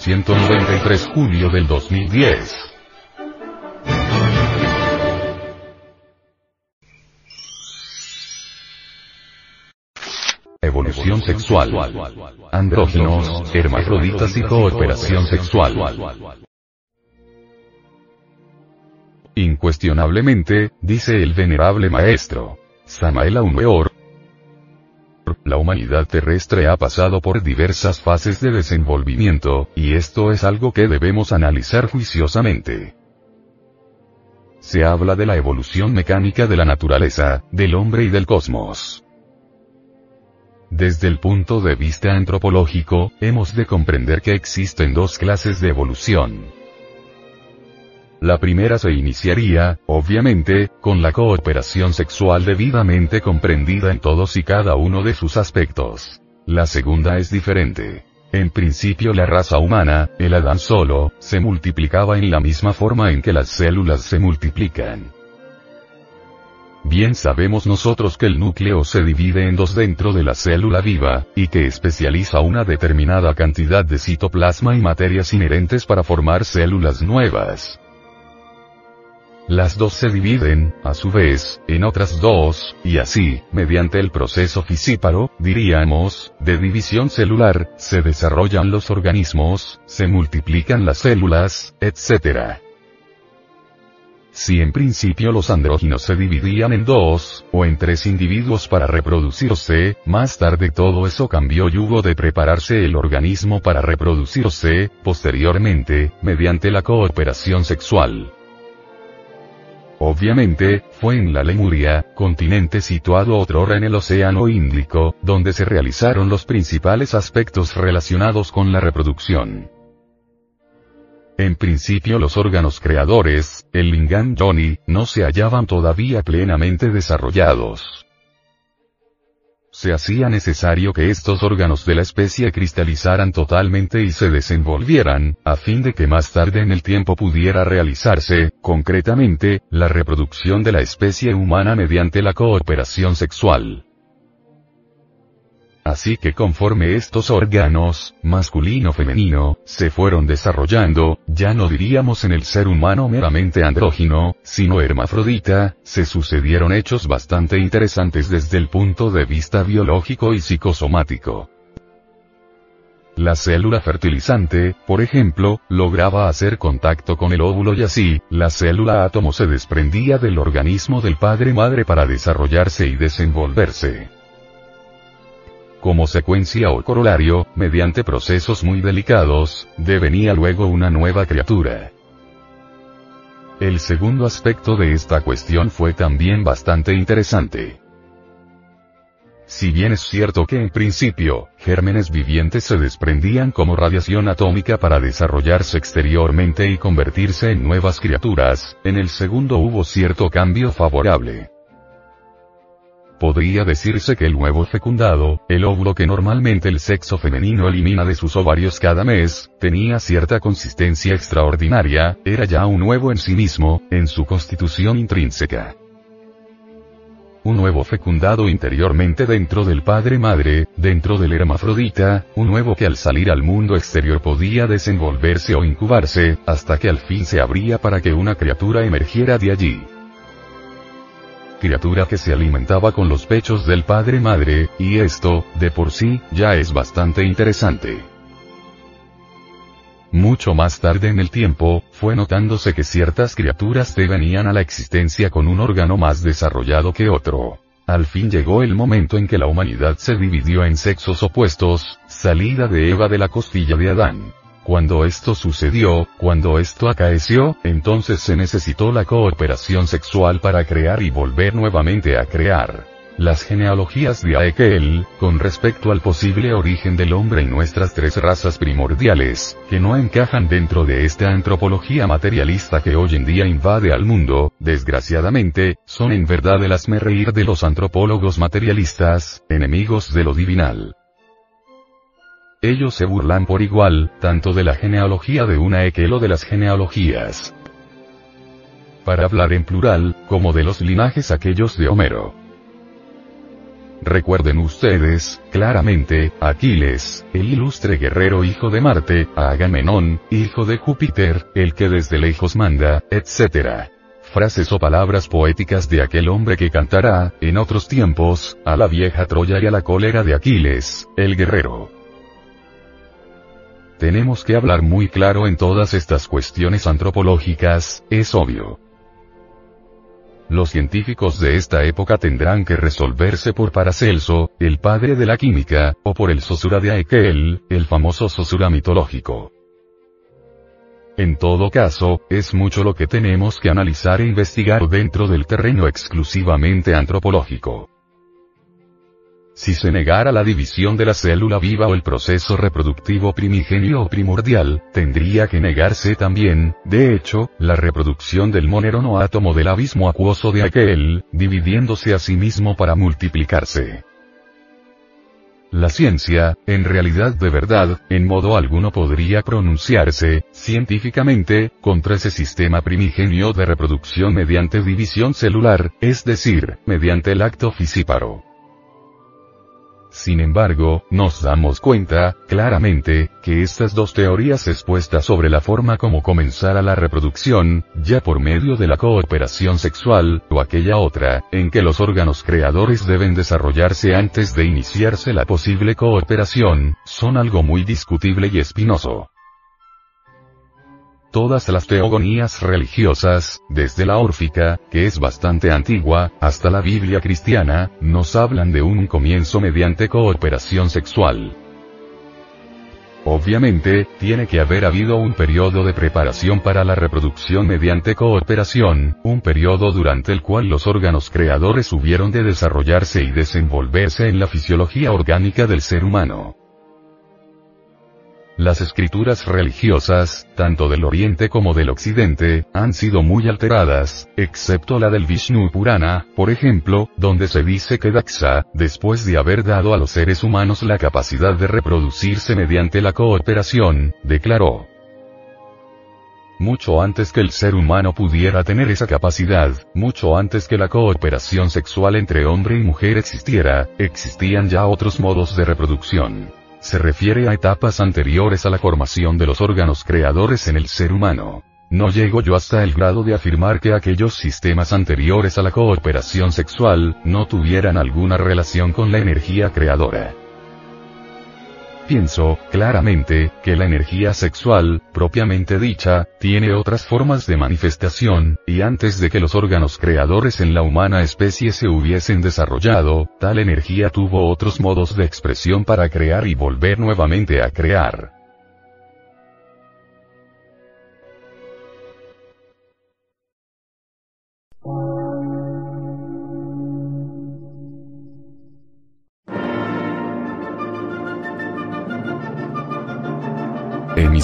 193 julio del 2010. Evolución sexual. andróginos, hermafroditas y cooperación sexual. Incuestionablemente, dice el venerable maestro. Samael Weor, la humanidad terrestre ha pasado por diversas fases de desenvolvimiento, y esto es algo que debemos analizar juiciosamente. Se habla de la evolución mecánica de la naturaleza, del hombre y del cosmos. Desde el punto de vista antropológico, hemos de comprender que existen dos clases de evolución. La primera se iniciaría, obviamente, con la cooperación sexual debidamente comprendida en todos y cada uno de sus aspectos. La segunda es diferente. En principio la raza humana, el Adán solo, se multiplicaba en la misma forma en que las células se multiplican. Bien sabemos nosotros que el núcleo se divide en dos dentro de la célula viva, y que especializa una determinada cantidad de citoplasma y materias inherentes para formar células nuevas. Las dos se dividen, a su vez, en otras dos, y así, mediante el proceso fisíparo, diríamos, de división celular, se desarrollan los organismos, se multiplican las células, etc. Si en principio los andróginos se dividían en dos, o en tres individuos para reproducirse, más tarde todo eso cambió y hubo de prepararse el organismo para reproducirse, posteriormente, mediante la cooperación sexual. Obviamente, fue en la Lemuria, continente situado otrora en el Océano Índico, donde se realizaron los principales aspectos relacionados con la reproducción. En principio los órganos creadores, el lingam yoni, no se hallaban todavía plenamente desarrollados se hacía necesario que estos órganos de la especie cristalizaran totalmente y se desenvolvieran, a fin de que más tarde en el tiempo pudiera realizarse, concretamente, la reproducción de la especie humana mediante la cooperación sexual. Así que conforme estos órganos, masculino-femenino, se fueron desarrollando, ya no diríamos en el ser humano meramente andrógino, sino hermafrodita, se sucedieron hechos bastante interesantes desde el punto de vista biológico y psicosomático. La célula fertilizante, por ejemplo, lograba hacer contacto con el óvulo y así, la célula átomo se desprendía del organismo del padre-madre para desarrollarse y desenvolverse. Como secuencia o corolario, mediante procesos muy delicados, devenía luego una nueva criatura. El segundo aspecto de esta cuestión fue también bastante interesante. Si bien es cierto que en principio, gérmenes vivientes se desprendían como radiación atómica para desarrollarse exteriormente y convertirse en nuevas criaturas, en el segundo hubo cierto cambio favorable. Podría decirse que el huevo fecundado, el óvulo que normalmente el sexo femenino elimina de sus ovarios cada mes, tenía cierta consistencia extraordinaria, era ya un huevo en sí mismo, en su constitución intrínseca. Un huevo fecundado interiormente dentro del padre-madre, dentro del hermafrodita, un huevo que al salir al mundo exterior podía desenvolverse o incubarse, hasta que al fin se abría para que una criatura emergiera de allí criatura que se alimentaba con los pechos del padre-madre, y esto, de por sí, ya es bastante interesante. Mucho más tarde en el tiempo, fue notándose que ciertas criaturas venían a la existencia con un órgano más desarrollado que otro. Al fin llegó el momento en que la humanidad se dividió en sexos opuestos, salida de Eva de la costilla de Adán. Cuando esto sucedió, cuando esto acaeció, entonces se necesitó la cooperación sexual para crear y volver nuevamente a crear. Las genealogías de Aekel, con respecto al posible origen del hombre y nuestras tres razas primordiales, que no encajan dentro de esta antropología materialista que hoy en día invade al mundo, desgraciadamente, son en verdad el reír de los antropólogos materialistas, enemigos de lo divinal. Ellos se burlan por igual, tanto de la genealogía de una Ekel o de las genealogías. Para hablar en plural, como de los linajes aquellos de Homero. Recuerden ustedes, claramente, Aquiles, el ilustre guerrero hijo de Marte, Agamenón, hijo de Júpiter, el que desde lejos manda, etc. frases o palabras poéticas de aquel hombre que cantará, en otros tiempos, a la vieja Troya y a la cólera de Aquiles, el guerrero. Tenemos que hablar muy claro en todas estas cuestiones antropológicas, es obvio. Los científicos de esta época tendrán que resolverse por Paracelso, el padre de la química, o por el Sosura de Aekel, el famoso Sosura mitológico. En todo caso, es mucho lo que tenemos que analizar e investigar dentro del terreno exclusivamente antropológico. Si se negara la división de la célula viva o el proceso reproductivo primigenio o primordial, tendría que negarse también, de hecho, la reproducción del monerono átomo del abismo acuoso de aquel, dividiéndose a sí mismo para multiplicarse. La ciencia, en realidad de verdad, en modo alguno podría pronunciarse, científicamente, contra ese sistema primigenio de reproducción mediante división celular, es decir, mediante el acto fisíparo. Sin embargo, nos damos cuenta, claramente, que estas dos teorías expuestas sobre la forma como comenzara la reproducción, ya por medio de la cooperación sexual, o aquella otra, en que los órganos creadores deben desarrollarse antes de iniciarse la posible cooperación, son algo muy discutible y espinoso. Todas las teogonías religiosas, desde la órfica, que es bastante antigua, hasta la Biblia cristiana, nos hablan de un comienzo mediante cooperación sexual. Obviamente, tiene que haber habido un periodo de preparación para la reproducción mediante cooperación, un periodo durante el cual los órganos creadores hubieron de desarrollarse y desenvolverse en la fisiología orgánica del ser humano. Las escrituras religiosas, tanto del Oriente como del Occidente, han sido muy alteradas, excepto la del Vishnu Purana, por ejemplo, donde se dice que Daxa, después de haber dado a los seres humanos la capacidad de reproducirse mediante la cooperación, declaró, mucho antes que el ser humano pudiera tener esa capacidad, mucho antes que la cooperación sexual entre hombre y mujer existiera, existían ya otros modos de reproducción se refiere a etapas anteriores a la formación de los órganos creadores en el ser humano. No llego yo hasta el grado de afirmar que aquellos sistemas anteriores a la cooperación sexual, no tuvieran alguna relación con la energía creadora. Pienso, claramente, que la energía sexual, propiamente dicha, tiene otras formas de manifestación, y antes de que los órganos creadores en la humana especie se hubiesen desarrollado, tal energía tuvo otros modos de expresión para crear y volver nuevamente a crear.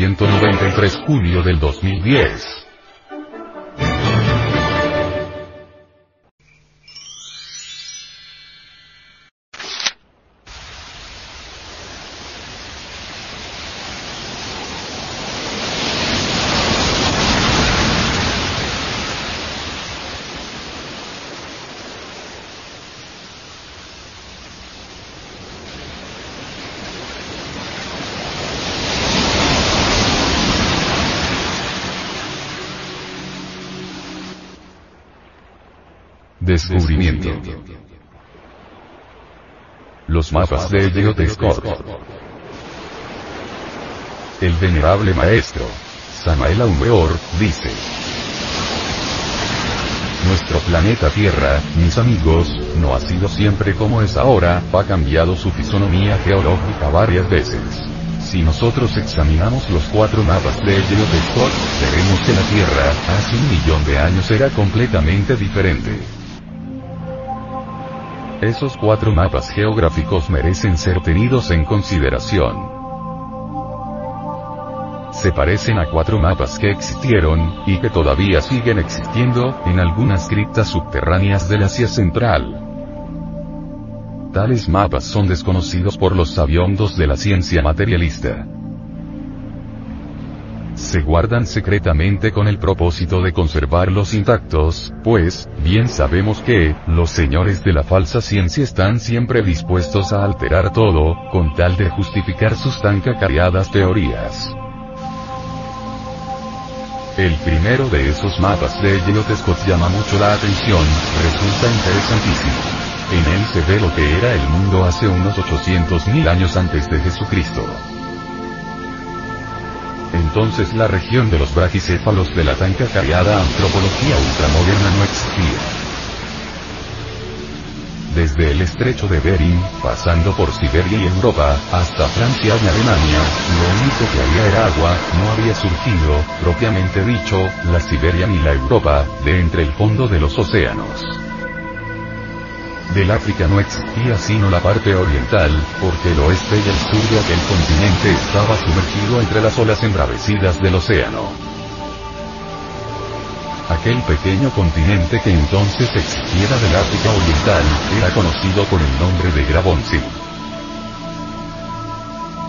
193 julio del 2010. Descubrimiento. Los mapas de Geotescor. El venerable maestro, Samael Aumeor, dice. Nuestro planeta Tierra, mis amigos, no ha sido siempre como es ahora, ha cambiado su fisonomía geológica varias veces. Si nosotros examinamos los cuatro mapas de Geotescor, veremos que la Tierra, hace un millón de años era completamente diferente. Esos cuatro mapas geográficos merecen ser tenidos en consideración. Se parecen a cuatro mapas que existieron, y que todavía siguen existiendo, en algunas criptas subterráneas del Asia Central. Tales mapas son desconocidos por los sabiondos de la ciencia materialista se guardan secretamente con el propósito de conservarlos intactos, pues, bien sabemos que, los señores de la falsa ciencia están siempre dispuestos a alterar todo, con tal de justificar sus tan cacareadas teorías. El primero de esos mapas de Geotescot llama mucho la atención, resulta interesantísimo. En él se ve lo que era el mundo hace unos 800.000 años antes de Jesucristo. Entonces la región de los brachicéfalos de la tan cacareada antropología ultramoderna no existía. Desde el estrecho de Bering, pasando por Siberia y Europa, hasta Francia y Alemania, lo único que había era agua, no había surgido, propiamente dicho, la Siberia ni la Europa, de entre el fondo de los océanos. Del África no existía sino la parte oriental, porque el oeste y el sur de aquel continente estaba sumergido entre las olas embravecidas del océano. Aquel pequeño continente que entonces existiera del África oriental, era conocido con el nombre de Grabonsi.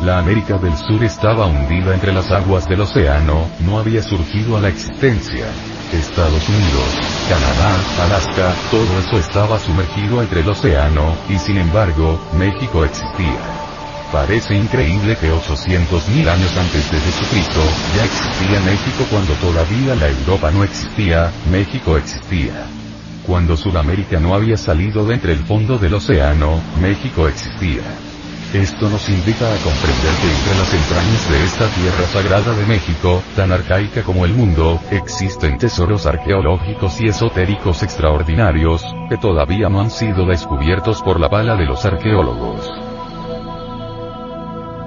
La América del Sur estaba hundida entre las aguas del océano, no había surgido a la existencia. Estados Unidos, Canadá, Alaska, todo eso estaba sumergido entre el océano, y sin embargo, México existía. Parece increíble que 800.000 años antes de Jesucristo, ya existía México cuando todavía la Europa no existía, México existía. Cuando Sudamérica no había salido de entre el fondo del océano, México existía. Esto nos invita a comprender que entre las entrañas de esta tierra sagrada de México, tan arcaica como el mundo, existen tesoros arqueológicos y esotéricos extraordinarios, que todavía no han sido descubiertos por la bala de los arqueólogos.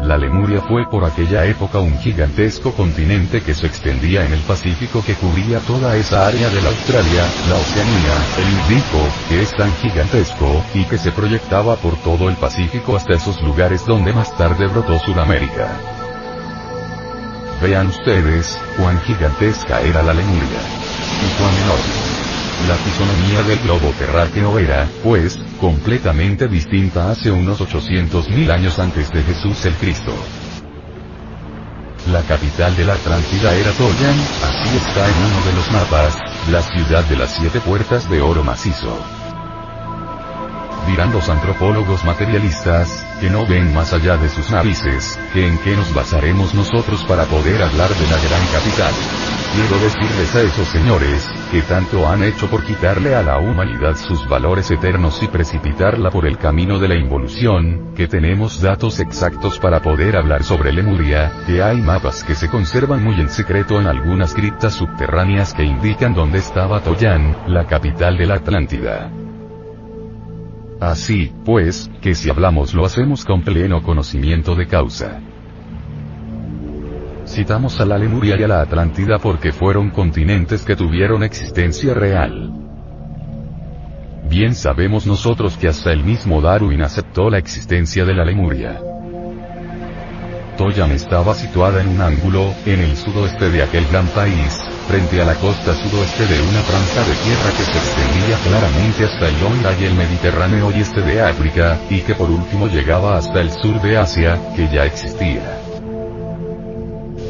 La Lemuria fue por aquella época un gigantesco continente que se extendía en el Pacífico que cubría toda esa área de la Australia, la Oceanía, el Índico, que es tan gigantesco, y que se proyectaba por todo el Pacífico hasta esos lugares donde más tarde brotó Sudamérica. Vean ustedes, cuán gigantesca era la Lemuria. Y cuán enorme. La fisonomía del globo terráqueo era, pues, completamente distinta hace unos 800.000 años antes de Jesús el Cristo. La capital de la Atlántida era Toyan, así está en uno de los mapas, la ciudad de las siete puertas de oro macizo. Dirán los antropólogos materialistas, que no ven más allá de sus narices, que en qué nos basaremos nosotros para poder hablar de la gran capital. Quiero decirles a esos señores, que tanto han hecho por quitarle a la humanidad sus valores eternos y precipitarla por el camino de la involución, que tenemos datos exactos para poder hablar sobre Lemuria, que hay mapas que se conservan muy en secreto en algunas criptas subterráneas que indican dónde estaba Toyan, la capital de la Atlántida. Así, pues, que si hablamos lo hacemos con pleno conocimiento de causa. Citamos a la Lemuria y a la Atlántida porque fueron continentes que tuvieron existencia real. Bien sabemos nosotros que hasta el mismo Darwin aceptó la existencia de la Lemuria. Toyam estaba situada en un ángulo, en el sudoeste de aquel gran país, frente a la costa sudoeste de una franja de tierra que se extendía claramente hasta el Honda y el Mediterráneo y este de África, y que por último llegaba hasta el sur de Asia, que ya existía.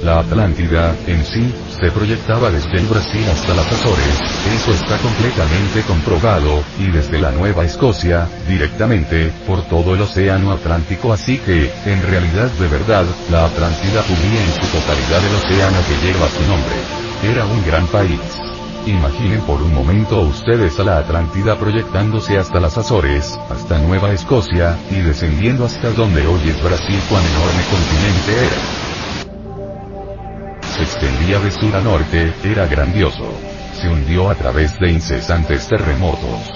La Atlántida, en sí, se proyectaba desde el Brasil hasta las Azores, eso está completamente comprobado, y desde la Nueva Escocia, directamente, por todo el Océano Atlántico así que, en realidad de verdad, la Atlántida cubría en su totalidad el océano que lleva su nombre. Era un gran país. Imaginen por un momento ustedes a la Atlántida proyectándose hasta las Azores, hasta Nueva Escocia, y descendiendo hasta donde hoy es Brasil cuán enorme continente era se extendía de sur a norte, era grandioso. Se hundió a través de incesantes terremotos.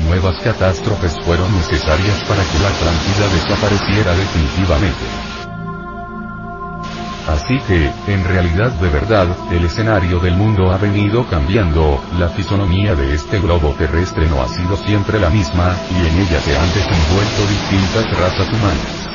Nuevas catástrofes fueron necesarias para que la Atlántida desapareciera definitivamente. Así que, en realidad de verdad, el escenario del mundo ha venido cambiando, la fisonomía de este globo terrestre no ha sido siempre la misma, y en ella se han desenvuelto distintas razas humanas.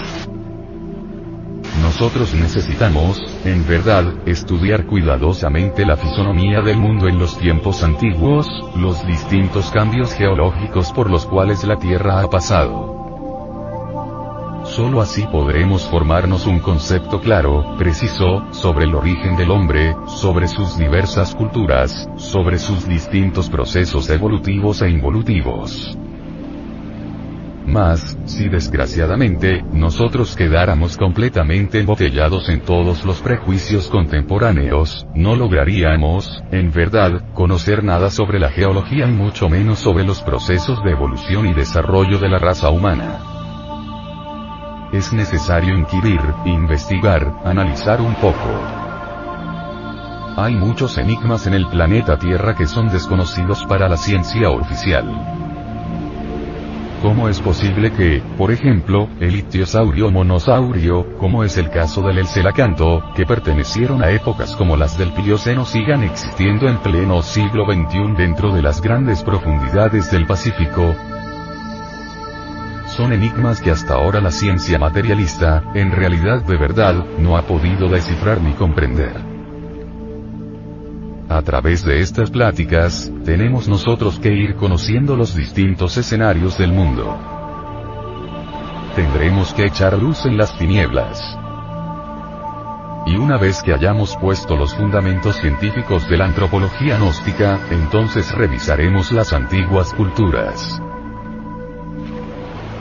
Nosotros necesitamos, en verdad, estudiar cuidadosamente la fisonomía del mundo en los tiempos antiguos, los distintos cambios geológicos por los cuales la Tierra ha pasado. Solo así podremos formarnos un concepto claro, preciso, sobre el origen del hombre, sobre sus diversas culturas, sobre sus distintos procesos evolutivos e involutivos. Mas, si desgraciadamente, nosotros quedáramos completamente embotellados en todos los prejuicios contemporáneos, no lograríamos, en verdad, conocer nada sobre la geología y mucho menos sobre los procesos de evolución y desarrollo de la raza humana. Es necesario inquirir, investigar, analizar un poco. Hay muchos enigmas en el planeta Tierra que son desconocidos para la ciencia oficial. ¿Cómo es posible que, por ejemplo, el ictiosaurio monosaurio, como es el caso del Elcelacanto, que pertenecieron a épocas como las del Plioceno sigan existiendo en pleno siglo XXI dentro de las grandes profundidades del Pacífico? Son enigmas que hasta ahora la ciencia materialista, en realidad de verdad, no ha podido descifrar ni comprender. A través de estas pláticas, tenemos nosotros que ir conociendo los distintos escenarios del mundo. Tendremos que echar luz en las tinieblas. Y una vez que hayamos puesto los fundamentos científicos de la antropología gnóstica, entonces revisaremos las antiguas culturas.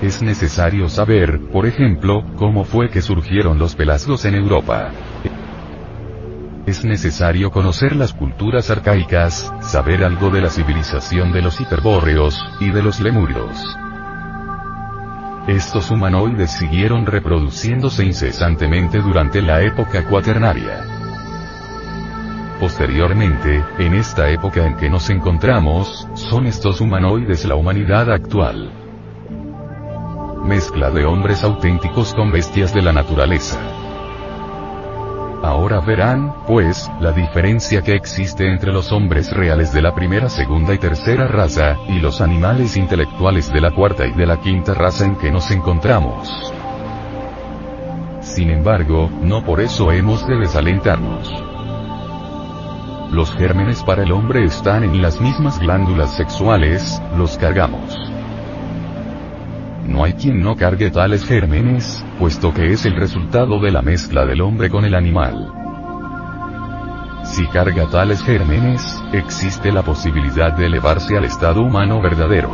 Es necesario saber, por ejemplo, cómo fue que surgieron los pelasgos en Europa es necesario conocer las culturas arcaicas, saber algo de la civilización de los hiperbóreos, y de los lemurios. Estos humanoides siguieron reproduciéndose incesantemente durante la época cuaternaria. Posteriormente, en esta época en que nos encontramos, son estos humanoides la humanidad actual. Mezcla de hombres auténticos con bestias de la naturaleza. Ahora verán, pues, la diferencia que existe entre los hombres reales de la primera, segunda y tercera raza, y los animales intelectuales de la cuarta y de la quinta raza en que nos encontramos. Sin embargo, no por eso hemos de desalentarnos. Los gérmenes para el hombre están en las mismas glándulas sexuales, los cargamos. No hay quien no cargue tales gérmenes, puesto que es el resultado de la mezcla del hombre con el animal. Si carga tales gérmenes, existe la posibilidad de elevarse al estado humano verdadero.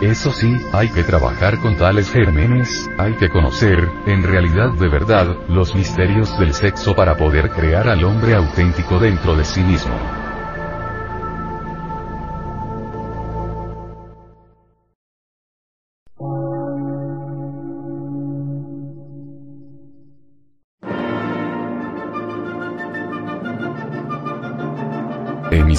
Eso sí, hay que trabajar con tales gérmenes, hay que conocer, en realidad de verdad, los misterios del sexo para poder crear al hombre auténtico dentro de sí mismo.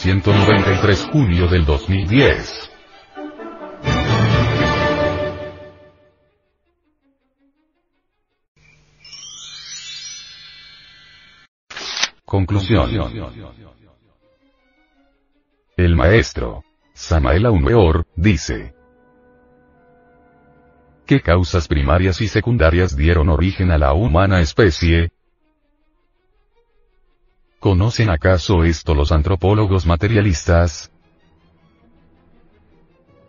193 junio del 2010. Conclusión. El maestro, Samael Aumeor, dice, ¿Qué causas primarias y secundarias dieron origen a la humana especie? ¿Conocen acaso esto los antropólogos materialistas?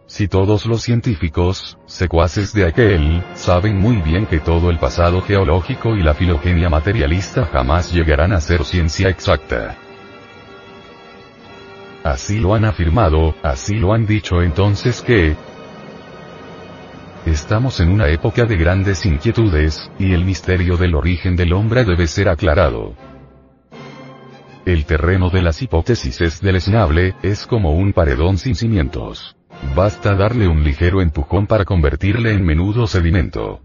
Si todos los científicos, secuaces de aquel, saben muy bien que todo el pasado geológico y la filogenia materialista jamás llegarán a ser ciencia exacta. Así lo han afirmado, así lo han dicho entonces que, Estamos en una época de grandes inquietudes, y el misterio del origen del hombre debe ser aclarado. El terreno de las hipótesis es deleznable, es como un paredón sin cimientos. Basta darle un ligero empujón para convertirle en menudo sedimento.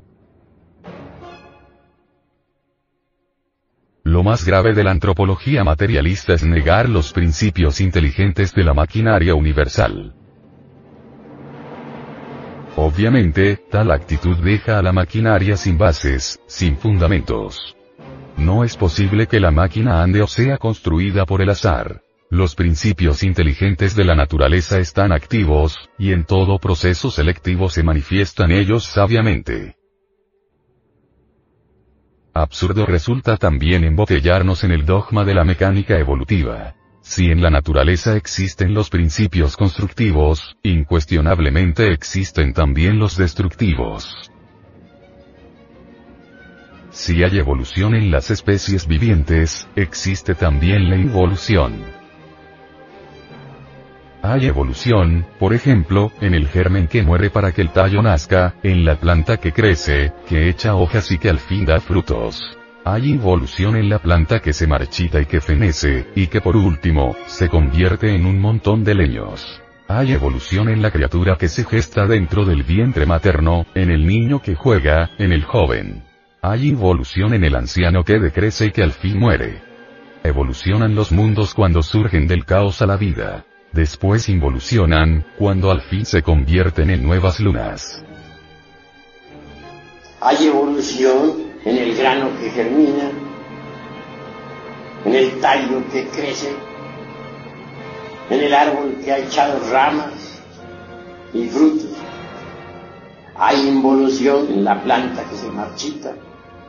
Lo más grave de la antropología materialista es negar los principios inteligentes de la maquinaria universal. Obviamente, tal actitud deja a la maquinaria sin bases, sin fundamentos. No es posible que la máquina ande o sea construida por el azar. Los principios inteligentes de la naturaleza están activos, y en todo proceso selectivo se manifiestan ellos sabiamente. Absurdo resulta también embotellarnos en el dogma de la mecánica evolutiva. Si en la naturaleza existen los principios constructivos, incuestionablemente existen también los destructivos. Si hay evolución en las especies vivientes, existe también la involución. Hay evolución, por ejemplo, en el germen que muere para que el tallo nazca, en la planta que crece, que echa hojas y que al fin da frutos. Hay involución en la planta que se marchita y que fenece, y que por último, se convierte en un montón de leños. Hay evolución en la criatura que se gesta dentro del vientre materno, en el niño que juega, en el joven. Hay involución en el anciano que decrece y que al fin muere. Evolucionan los mundos cuando surgen del caos a la vida. Después involucionan, cuando al fin se convierten en nuevas lunas. Hay evolución en el grano que germina, en el tallo que crece, en el árbol que ha echado ramas y frutos. Hay involución en la planta que se marchita,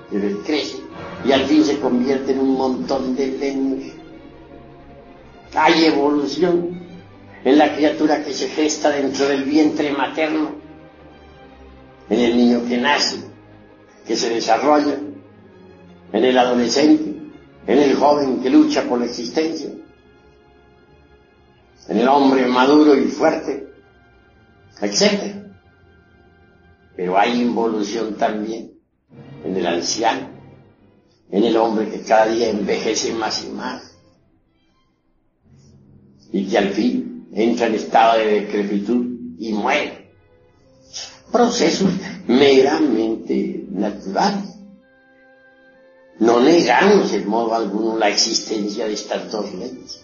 crece y al fin se convierte en un montón de leños. Hay evolución en la criatura que se gesta dentro del vientre materno, en el niño que nace, que se desarrolla, en el adolescente, en el joven que lucha por la existencia, en el hombre maduro y fuerte, etc. Pero hay involución también en el anciano, en el hombre que cada día envejece más y más, y que al fin entra en estado de decrepitud y muere. Procesos meramente naturales. No negamos en modo alguno la existencia de estas dos leyes.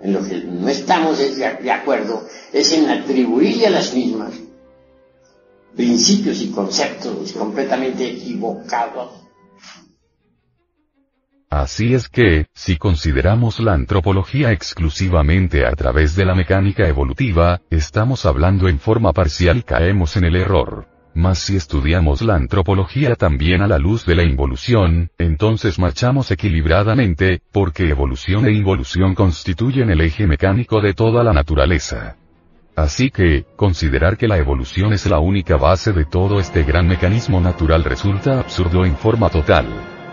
En lo que no estamos de acuerdo es en atribuirle a las mismas principios y conceptos completamente equivocados. Así es que, si consideramos la antropología exclusivamente a través de la mecánica evolutiva, estamos hablando en forma parcial y caemos en el error. Mas si estudiamos la antropología también a la luz de la involución, entonces marchamos equilibradamente, porque evolución e involución constituyen el eje mecánico de toda la naturaleza. Así que, considerar que la evolución es la única base de todo este gran mecanismo natural resulta absurdo en forma total.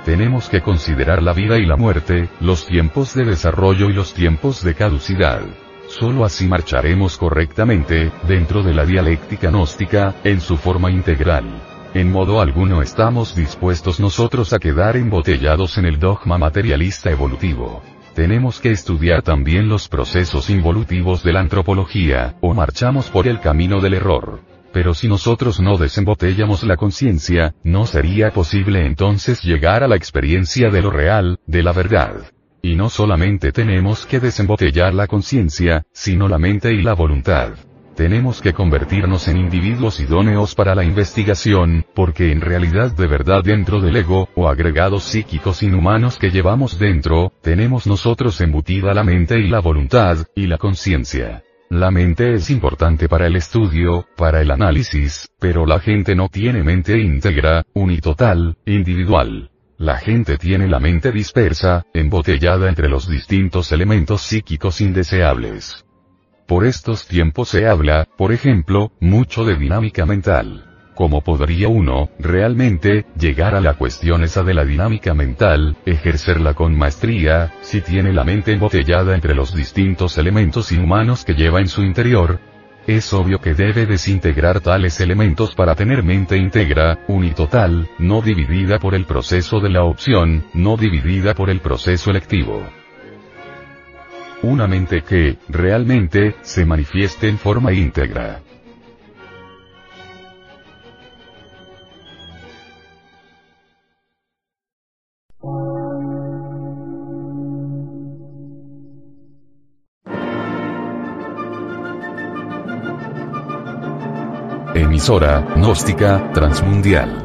Tenemos que considerar la vida y la muerte, los tiempos de desarrollo y los tiempos de caducidad. Solo así marcharemos correctamente, dentro de la dialéctica gnóstica, en su forma integral. En modo alguno estamos dispuestos nosotros a quedar embotellados en el dogma materialista evolutivo. Tenemos que estudiar también los procesos involutivos de la antropología, o marchamos por el camino del error. Pero si nosotros no desembotellamos la conciencia, no sería posible entonces llegar a la experiencia de lo real, de la verdad. Y no solamente tenemos que desembotellar la conciencia, sino la mente y la voluntad. Tenemos que convertirnos en individuos idóneos para la investigación, porque en realidad de verdad dentro del ego, o agregados psíquicos inhumanos que llevamos dentro, tenemos nosotros embutida la mente y la voluntad, y la conciencia. La mente es importante para el estudio, para el análisis, pero la gente no tiene mente íntegra, unitotal, individual. La gente tiene la mente dispersa, embotellada entre los distintos elementos psíquicos indeseables. Por estos tiempos se habla, por ejemplo, mucho de dinámica mental. ¿Cómo podría uno, realmente, llegar a la cuestión esa de la dinámica mental, ejercerla con maestría, si tiene la mente embotellada entre los distintos elementos inhumanos que lleva en su interior? Es obvio que debe desintegrar tales elementos para tener mente íntegra, unitotal, no dividida por el proceso de la opción, no dividida por el proceso electivo. Una mente que, realmente, se manifieste en forma íntegra. Emisora, gnóstica, transmundial.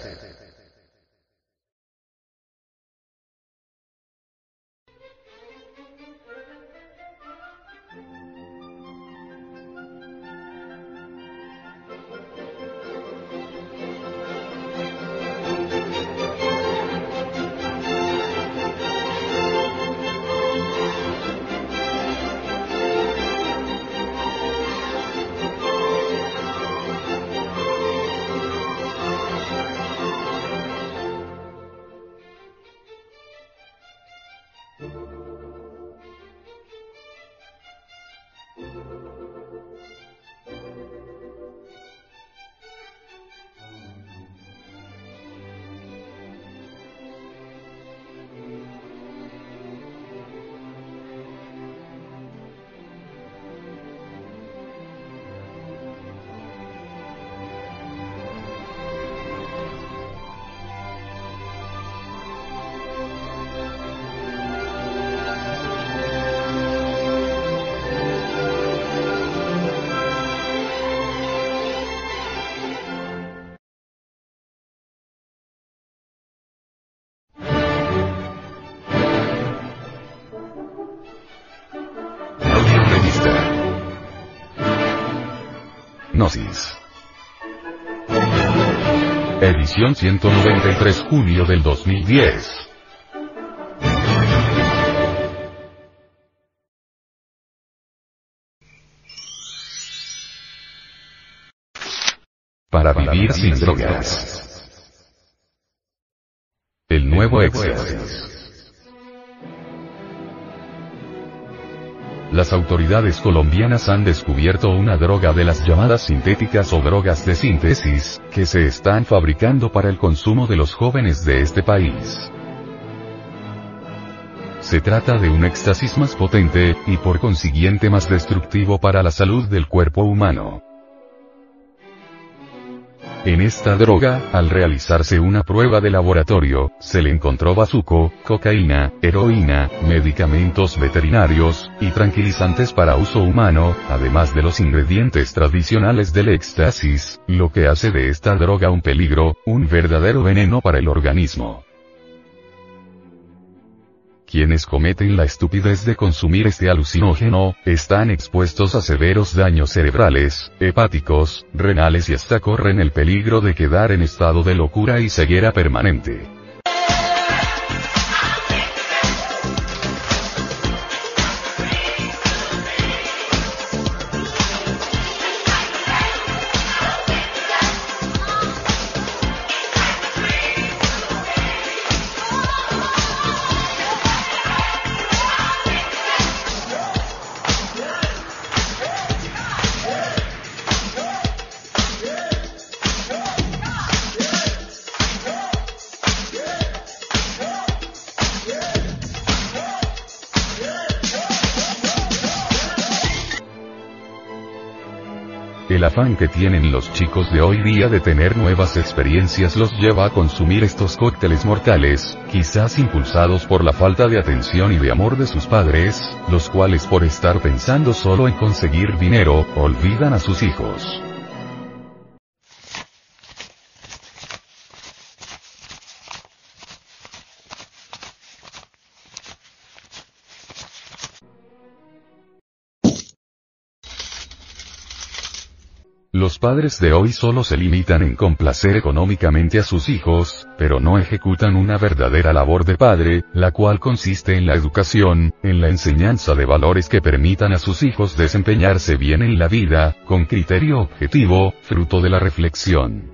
Hipnosis. Edición 193 junio del 2010. Para vivir sin drogas. El nuevo éxtasis. Las autoridades colombianas han descubierto una droga de las llamadas sintéticas o drogas de síntesis, que se están fabricando para el consumo de los jóvenes de este país. Se trata de un éxtasis más potente, y por consiguiente más destructivo para la salud del cuerpo humano. En esta droga, al realizarse una prueba de laboratorio, se le encontró bazuco, cocaína, heroína, medicamentos veterinarios, y tranquilizantes para uso humano, además de los ingredientes tradicionales del éxtasis, lo que hace de esta droga un peligro, un verdadero veneno para el organismo. Quienes cometen la estupidez de consumir este alucinógeno, están expuestos a severos daños cerebrales, hepáticos, renales y hasta corren el peligro de quedar en estado de locura y ceguera permanente. Afán que tienen los chicos de hoy día de tener nuevas experiencias los lleva a consumir estos cócteles mortales, quizás impulsados por la falta de atención y de amor de sus padres, los cuales por estar pensando solo en conseguir dinero, olvidan a sus hijos. Los padres de hoy solo se limitan en complacer económicamente a sus hijos, pero no ejecutan una verdadera labor de padre, la cual consiste en la educación, en la enseñanza de valores que permitan a sus hijos desempeñarse bien en la vida, con criterio objetivo, fruto de la reflexión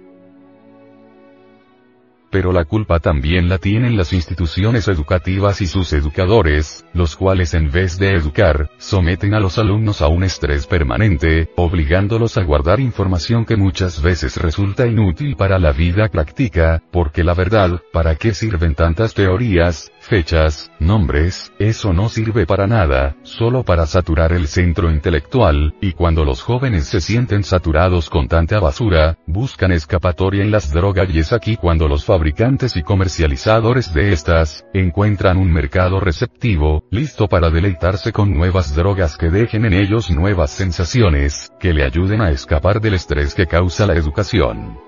pero la culpa también la tienen las instituciones educativas y sus educadores, los cuales en vez de educar, someten a los alumnos a un estrés permanente, obligándolos a guardar información que muchas veces resulta inútil para la vida práctica, porque la verdad, ¿para qué sirven tantas teorías, fechas, nombres, eso no sirve para nada, solo para saturar el centro intelectual, y cuando los jóvenes se sienten saturados con tanta basura, buscan escapatoria en las drogas y es aquí cuando los fabricantes y comercializadores de estas, encuentran un mercado receptivo, listo para deleitarse con nuevas drogas que dejen en ellos nuevas sensaciones, que le ayuden a escapar del estrés que causa la educación.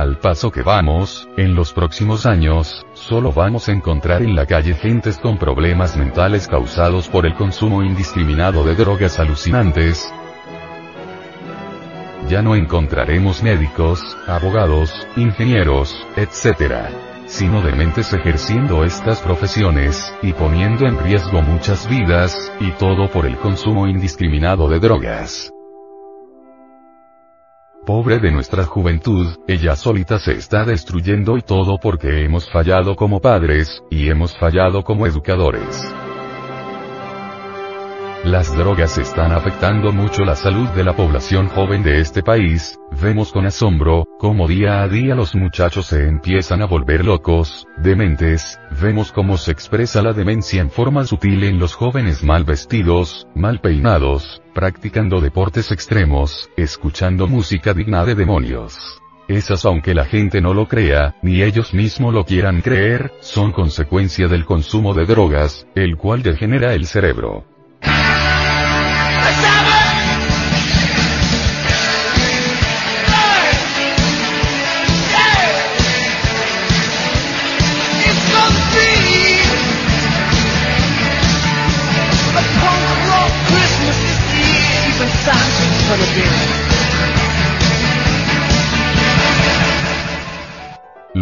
Al paso que vamos, en los próximos años, solo vamos a encontrar en la calle gentes con problemas mentales causados por el consumo indiscriminado de drogas alucinantes. Ya no encontraremos médicos, abogados, ingenieros, etc. sino dementes ejerciendo estas profesiones, y poniendo en riesgo muchas vidas, y todo por el consumo indiscriminado de drogas. Pobre de nuestra juventud, ella solita se está destruyendo y todo porque hemos fallado como padres, y hemos fallado como educadores. Las drogas están afectando mucho la salud de la población joven de este país, vemos con asombro, cómo día a día los muchachos se empiezan a volver locos, dementes, vemos cómo se expresa la demencia en forma sutil en los jóvenes mal vestidos, mal peinados, practicando deportes extremos, escuchando música digna de demonios. Esas aunque la gente no lo crea, ni ellos mismos lo quieran creer, son consecuencia del consumo de drogas, el cual degenera el cerebro.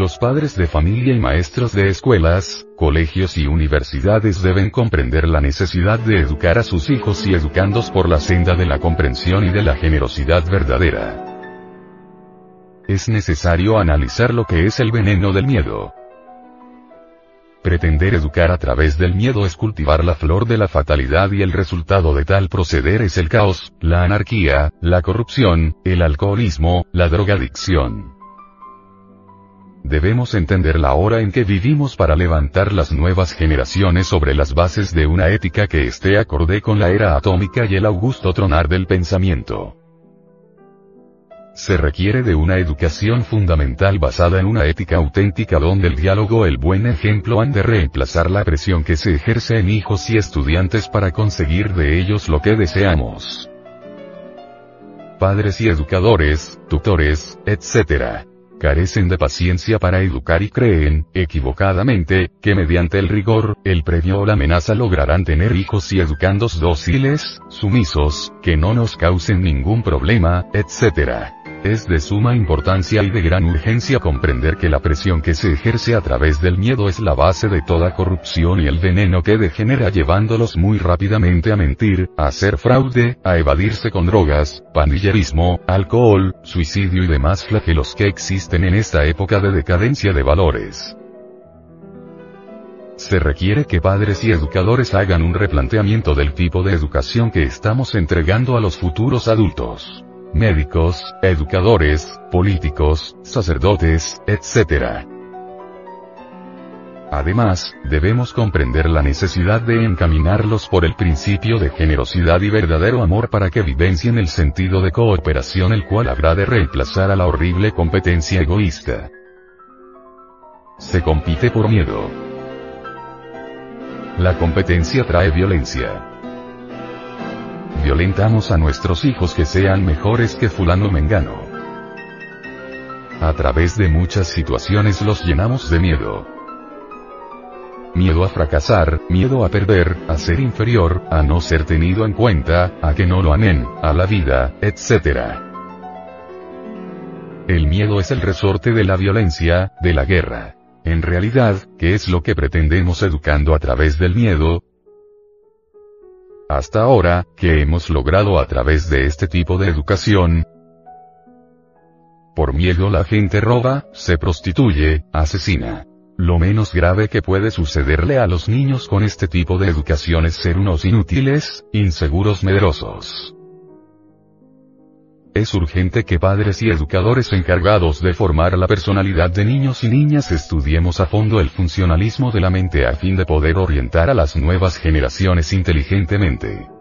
Los padres de familia y maestros de escuelas, colegios y universidades deben comprender la necesidad de educar a sus hijos y educandos por la senda de la comprensión y de la generosidad verdadera. Es necesario analizar lo que es el veneno del miedo. Pretender educar a través del miedo es cultivar la flor de la fatalidad y el resultado de tal proceder es el caos, la anarquía, la corrupción, el alcoholismo, la drogadicción. Debemos entender la hora en que vivimos para levantar las nuevas generaciones sobre las bases de una ética que esté acorde con la era atómica y el augusto tronar del pensamiento. Se requiere de una educación fundamental basada en una ética auténtica donde el diálogo el buen ejemplo han de reemplazar la presión que se ejerce en hijos y estudiantes para conseguir de ellos lo que deseamos. Padres y educadores, tutores, etc carecen de paciencia para educar y creen, equivocadamente, que mediante el rigor, el premio o la amenaza lograrán tener hijos y educandos dóciles, sumisos, que no nos causen ningún problema, etc. Es de suma importancia y de gran urgencia comprender que la presión que se ejerce a través del miedo es la base de toda corrupción y el veneno que degenera llevándolos muy rápidamente a mentir, a hacer fraude, a evadirse con drogas, pandillerismo, alcohol, suicidio y demás flagelos que existen en esta época de decadencia de valores. Se requiere que padres y educadores hagan un replanteamiento del tipo de educación que estamos entregando a los futuros adultos médicos, educadores, políticos, sacerdotes, etc. Además, debemos comprender la necesidad de encaminarlos por el principio de generosidad y verdadero amor para que vivencien el sentido de cooperación el cual habrá de reemplazar a la horrible competencia egoísta. Se compite por miedo. La competencia trae violencia violentamos a nuestros hijos que sean mejores que fulano mengano. A través de muchas situaciones los llenamos de miedo. Miedo a fracasar, miedo a perder, a ser inferior, a no ser tenido en cuenta, a que no lo amen, a la vida, etc. El miedo es el resorte de la violencia, de la guerra. En realidad, ¿qué es lo que pretendemos educando a través del miedo? Hasta ahora, ¿qué hemos logrado a través de este tipo de educación? Por miedo la gente roba, se prostituye, asesina. Lo menos grave que puede sucederle a los niños con este tipo de educación es ser unos inútiles, inseguros medrosos. Es urgente que padres y educadores encargados de formar la personalidad de niños y niñas estudiemos a fondo el funcionalismo de la mente a fin de poder orientar a las nuevas generaciones inteligentemente.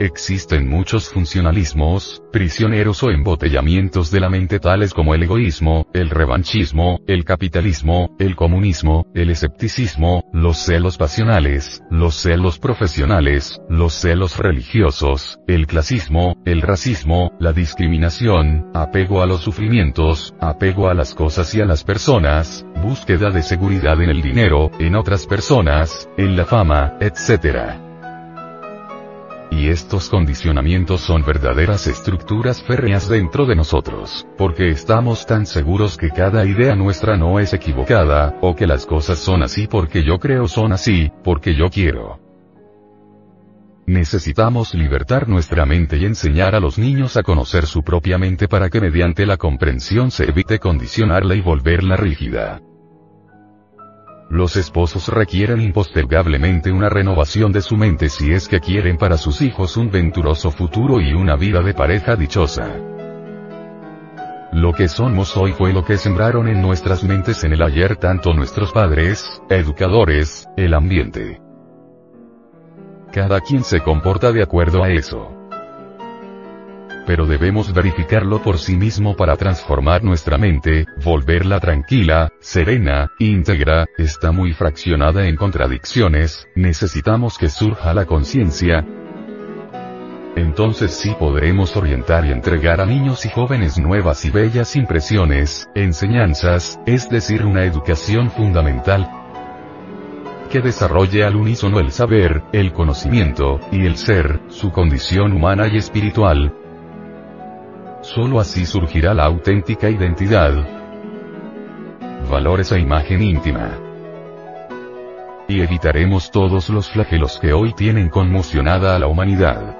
Existen muchos funcionalismos, prisioneros o embotellamientos de la mente tales como el egoísmo, el revanchismo, el capitalismo, el comunismo, el escepticismo, los celos pasionales, los celos profesionales, los celos religiosos, el clasismo, el racismo, la discriminación, apego a los sufrimientos, apego a las cosas y a las personas, búsqueda de seguridad en el dinero, en otras personas, en la fama, etc. Y estos condicionamientos son verdaderas estructuras férreas dentro de nosotros, porque estamos tan seguros que cada idea nuestra no es equivocada, o que las cosas son así porque yo creo son así, porque yo quiero. Necesitamos libertar nuestra mente y enseñar a los niños a conocer su propia mente para que mediante la comprensión se evite condicionarla y volverla rígida. Los esposos requieren impostergablemente una renovación de su mente si es que quieren para sus hijos un venturoso futuro y una vida de pareja dichosa. Lo que somos hoy fue lo que sembraron en nuestras mentes en el ayer tanto nuestros padres, educadores, el ambiente. Cada quien se comporta de acuerdo a eso pero debemos verificarlo por sí mismo para transformar nuestra mente, volverla tranquila, serena, íntegra, está muy fraccionada en contradicciones, necesitamos que surja la conciencia, entonces sí podremos orientar y entregar a niños y jóvenes nuevas y bellas impresiones, enseñanzas, es decir, una educación fundamental que desarrolle al unísono el saber, el conocimiento, y el ser, su condición humana y espiritual, Solo así surgirá la auténtica identidad. valores e imagen íntima. Y evitaremos todos los flagelos que hoy tienen conmocionada a la humanidad.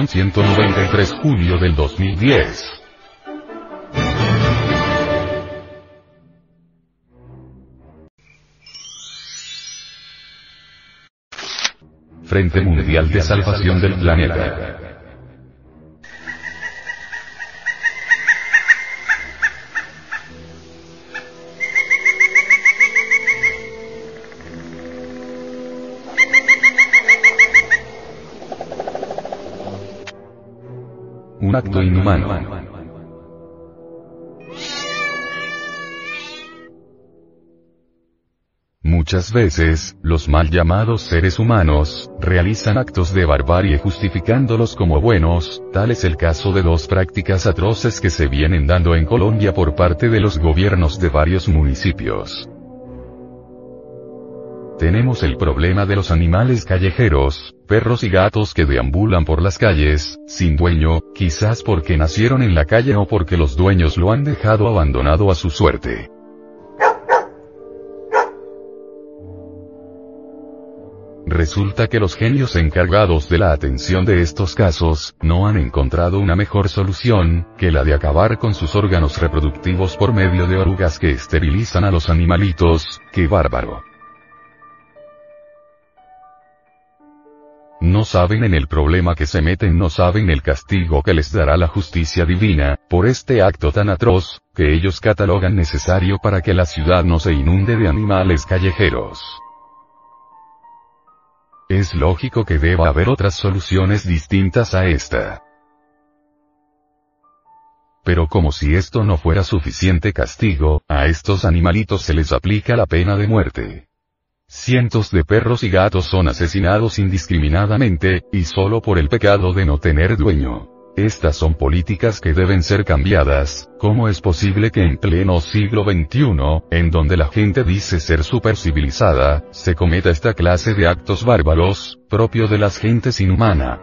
Edición 193 julio del 2010. Frente Mundial de Salvación del Planeta. Acto inhumano. Muchas veces, los mal llamados seres humanos, realizan actos de barbarie justificándolos como buenos, tal es el caso de dos prácticas atroces que se vienen dando en Colombia por parte de los gobiernos de varios municipios. Tenemos el problema de los animales callejeros, perros y gatos que deambulan por las calles, sin dueño, quizás porque nacieron en la calle o porque los dueños lo han dejado abandonado a su suerte. Resulta que los genios encargados de la atención de estos casos, no han encontrado una mejor solución, que la de acabar con sus órganos reproductivos por medio de orugas que esterilizan a los animalitos, ¡qué bárbaro! No saben en el problema que se meten, no saben el castigo que les dará la justicia divina, por este acto tan atroz, que ellos catalogan necesario para que la ciudad no se inunde de animales callejeros. Es lógico que deba haber otras soluciones distintas a esta. Pero como si esto no fuera suficiente castigo, a estos animalitos se les aplica la pena de muerte. Cientos de perros y gatos son asesinados indiscriminadamente, y solo por el pecado de no tener dueño. Estas son políticas que deben ser cambiadas, ¿cómo es posible que en pleno siglo XXI, en donde la gente dice ser supercivilizada, se cometa esta clase de actos bárbaros, propio de las gentes inhumana?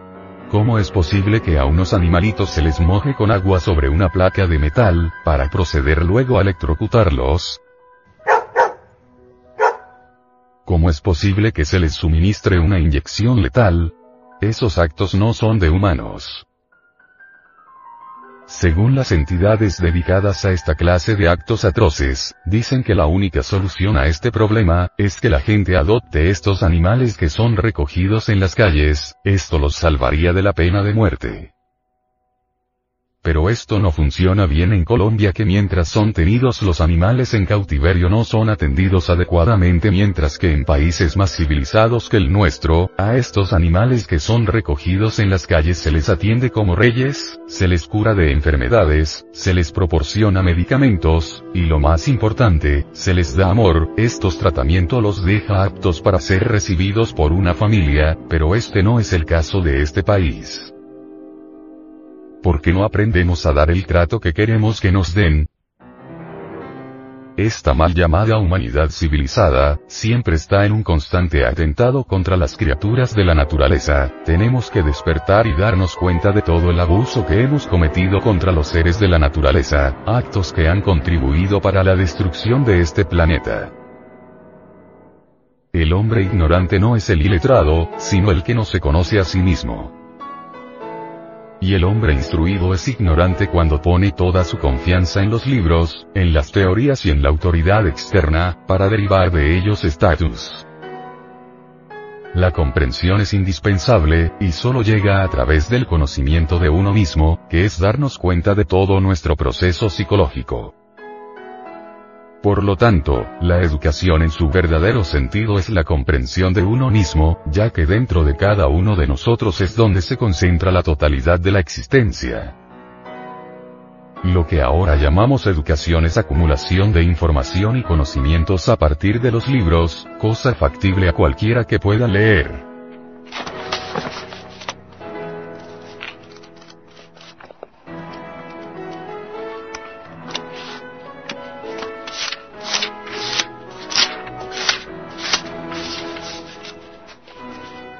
¿Cómo es posible que a unos animalitos se les moje con agua sobre una placa de metal, para proceder luego a electrocutarlos? ¿Cómo es posible que se les suministre una inyección letal? Esos actos no son de humanos. Según las entidades dedicadas a esta clase de actos atroces, dicen que la única solución a este problema, es que la gente adopte estos animales que son recogidos en las calles, esto los salvaría de la pena de muerte. Pero esto no funciona bien en Colombia que mientras son tenidos los animales en cautiverio no son atendidos adecuadamente mientras que en países más civilizados que el nuestro, a estos animales que son recogidos en las calles se les atiende como reyes, se les cura de enfermedades, se les proporciona medicamentos, y lo más importante, se les da amor, estos tratamientos los deja aptos para ser recibidos por una familia, pero este no es el caso de este país. ¿Por qué no aprendemos a dar el trato que queremos que nos den? Esta mal llamada humanidad civilizada, siempre está en un constante atentado contra las criaturas de la naturaleza, tenemos que despertar y darnos cuenta de todo el abuso que hemos cometido contra los seres de la naturaleza, actos que han contribuido para la destrucción de este planeta. El hombre ignorante no es el iletrado, sino el que no se conoce a sí mismo. Y el hombre instruido es ignorante cuando pone toda su confianza en los libros, en las teorías y en la autoridad externa, para derivar de ellos estatus. La comprensión es indispensable, y solo llega a través del conocimiento de uno mismo, que es darnos cuenta de todo nuestro proceso psicológico. Por lo tanto, la educación en su verdadero sentido es la comprensión de uno mismo, ya que dentro de cada uno de nosotros es donde se concentra la totalidad de la existencia. Lo que ahora llamamos educación es acumulación de información y conocimientos a partir de los libros, cosa factible a cualquiera que pueda leer.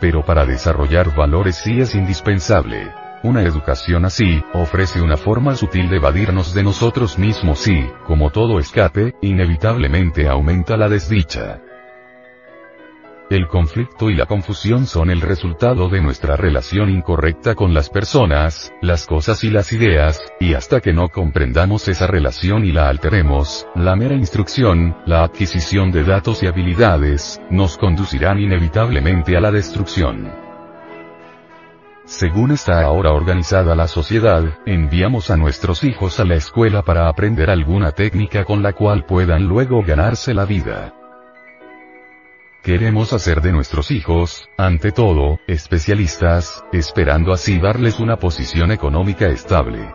Pero para desarrollar valores sí es indispensable. Una educación así, ofrece una forma sutil de evadirnos de nosotros mismos y, como todo escape, inevitablemente aumenta la desdicha. El conflicto y la confusión son el resultado de nuestra relación incorrecta con las personas, las cosas y las ideas, y hasta que no comprendamos esa relación y la alteremos, la mera instrucción, la adquisición de datos y habilidades, nos conducirán inevitablemente a la destrucción. Según está ahora organizada la sociedad, enviamos a nuestros hijos a la escuela para aprender alguna técnica con la cual puedan luego ganarse la vida. Queremos hacer de nuestros hijos, ante todo, especialistas, esperando así darles una posición económica estable.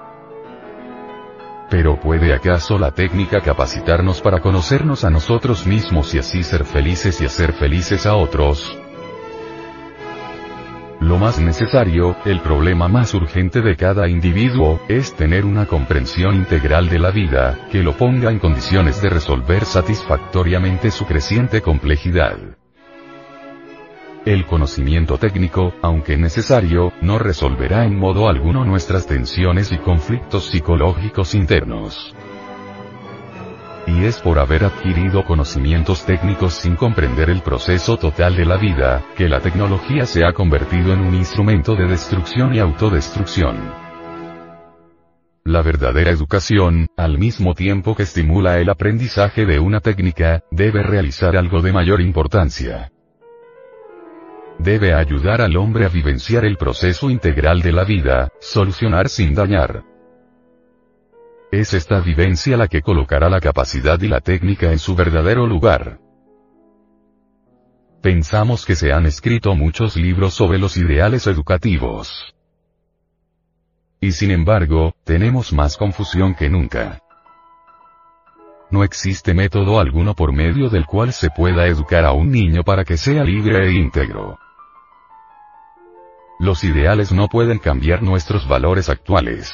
Pero ¿puede acaso la técnica capacitarnos para conocernos a nosotros mismos y así ser felices y hacer felices a otros? Lo más necesario, el problema más urgente de cada individuo, es tener una comprensión integral de la vida, que lo ponga en condiciones de resolver satisfactoriamente su creciente complejidad. El conocimiento técnico, aunque necesario, no resolverá en modo alguno nuestras tensiones y conflictos psicológicos internos. Y es por haber adquirido conocimientos técnicos sin comprender el proceso total de la vida, que la tecnología se ha convertido en un instrumento de destrucción y autodestrucción. La verdadera educación, al mismo tiempo que estimula el aprendizaje de una técnica, debe realizar algo de mayor importancia. Debe ayudar al hombre a vivenciar el proceso integral de la vida, solucionar sin dañar. Es esta vivencia la que colocará la capacidad y la técnica en su verdadero lugar. Pensamos que se han escrito muchos libros sobre los ideales educativos. Y sin embargo, tenemos más confusión que nunca. No existe método alguno por medio del cual se pueda educar a un niño para que sea libre e íntegro. Los ideales no pueden cambiar nuestros valores actuales.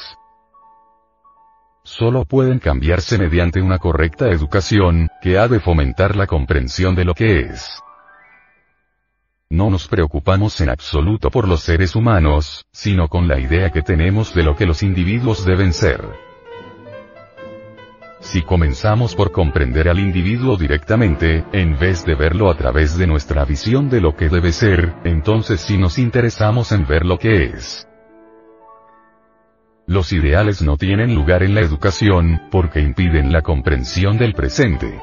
Solo pueden cambiarse mediante una correcta educación, que ha de fomentar la comprensión de lo que es. No nos preocupamos en absoluto por los seres humanos, sino con la idea que tenemos de lo que los individuos deben ser. Si comenzamos por comprender al individuo directamente, en vez de verlo a través de nuestra visión de lo que debe ser, entonces sí nos interesamos en ver lo que es. Los ideales no tienen lugar en la educación, porque impiden la comprensión del presente.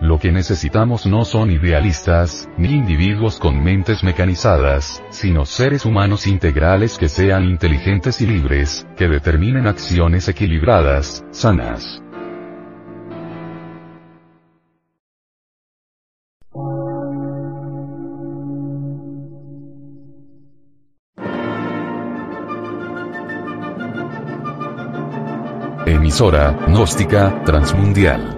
Lo que necesitamos no son idealistas, ni individuos con mentes mecanizadas, sino seres humanos integrales que sean inteligentes y libres, que determinen acciones equilibradas, sanas. Emisora, gnóstica, transmundial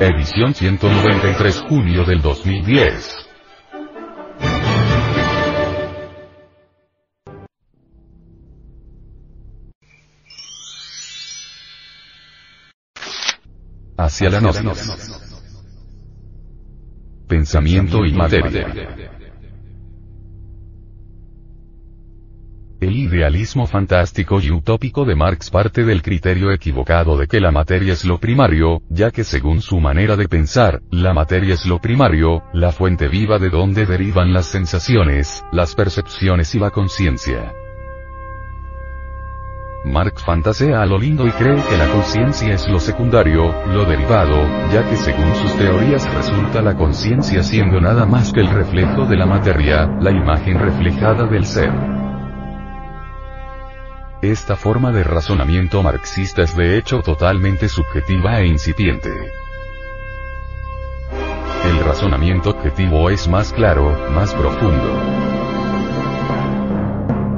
Edición 193 junio del 2010. Hacia la noche. Pensamiento y materia. El idealismo fantástico y utópico de Marx parte del criterio equivocado de que la materia es lo primario, ya que según su manera de pensar, la materia es lo primario, la fuente viva de donde derivan las sensaciones, las percepciones y la conciencia. Marx fantasea a lo lindo y cree que la conciencia es lo secundario, lo derivado, ya que según sus teorías resulta la conciencia siendo nada más que el reflejo de la materia, la imagen reflejada del ser. Esta forma de razonamiento marxista es de hecho totalmente subjetiva e incipiente. El razonamiento objetivo es más claro, más profundo.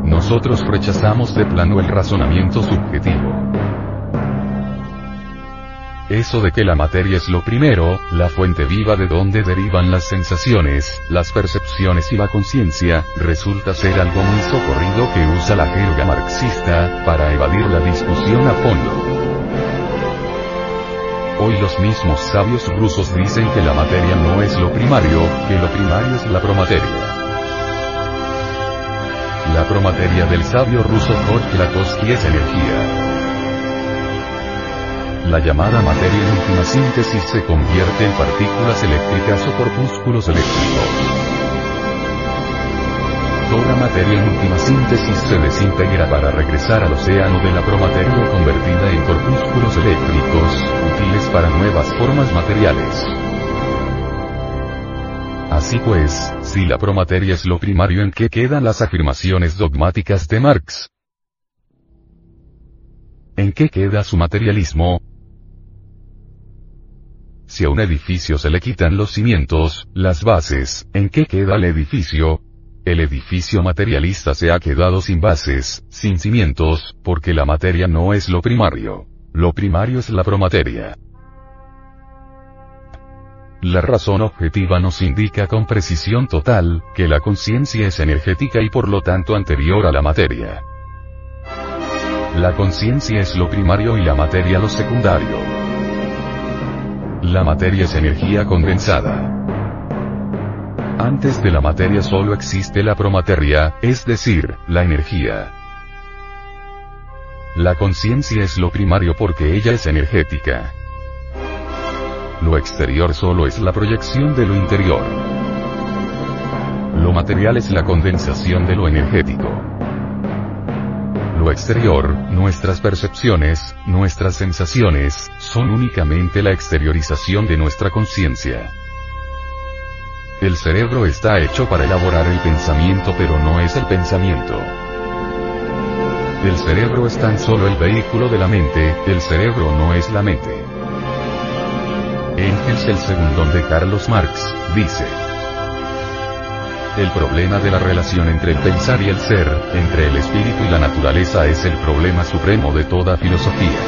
Nosotros rechazamos de plano el razonamiento subjetivo. Eso de que la materia es lo primero, la fuente viva de donde derivan las sensaciones, las percepciones y la conciencia, resulta ser algo muy socorrido que usa la jerga marxista, para evadir la discusión a fondo. Hoy los mismos sabios rusos dicen que la materia no es lo primario, que lo primario es la promateria. La promateria del sabio ruso Kurt es energía. La llamada materia en última síntesis se convierte en partículas eléctricas o corpúsculos eléctricos. Toda materia en última síntesis se desintegra para regresar al océano de la promateria convertida en corpúsculos eléctricos, útiles para nuevas formas materiales. Así pues, si la promateria es lo primario en que quedan las afirmaciones dogmáticas de Marx, ¿En qué queda su materialismo? Si a un edificio se le quitan los cimientos, las bases, ¿en qué queda el edificio? El edificio materialista se ha quedado sin bases, sin cimientos, porque la materia no es lo primario. Lo primario es la promateria. La razón objetiva nos indica con precisión total, que la conciencia es energética y por lo tanto anterior a la materia. La conciencia es lo primario y la materia lo secundario. La materia es energía condensada. Antes de la materia solo existe la promateria, es decir, la energía. La conciencia es lo primario porque ella es energética. Lo exterior solo es la proyección de lo interior. Lo material es la condensación de lo energético lo exterior, nuestras percepciones, nuestras sensaciones, son únicamente la exteriorización de nuestra conciencia. El cerebro está hecho para elaborar el pensamiento pero no es el pensamiento. El cerebro es tan solo el vehículo de la mente, el cerebro no es la mente. Engels el segundo de Carlos Marx, dice. El problema de la relación entre el pensar y el ser, entre el espíritu y la naturaleza es el problema supremo de toda filosofía.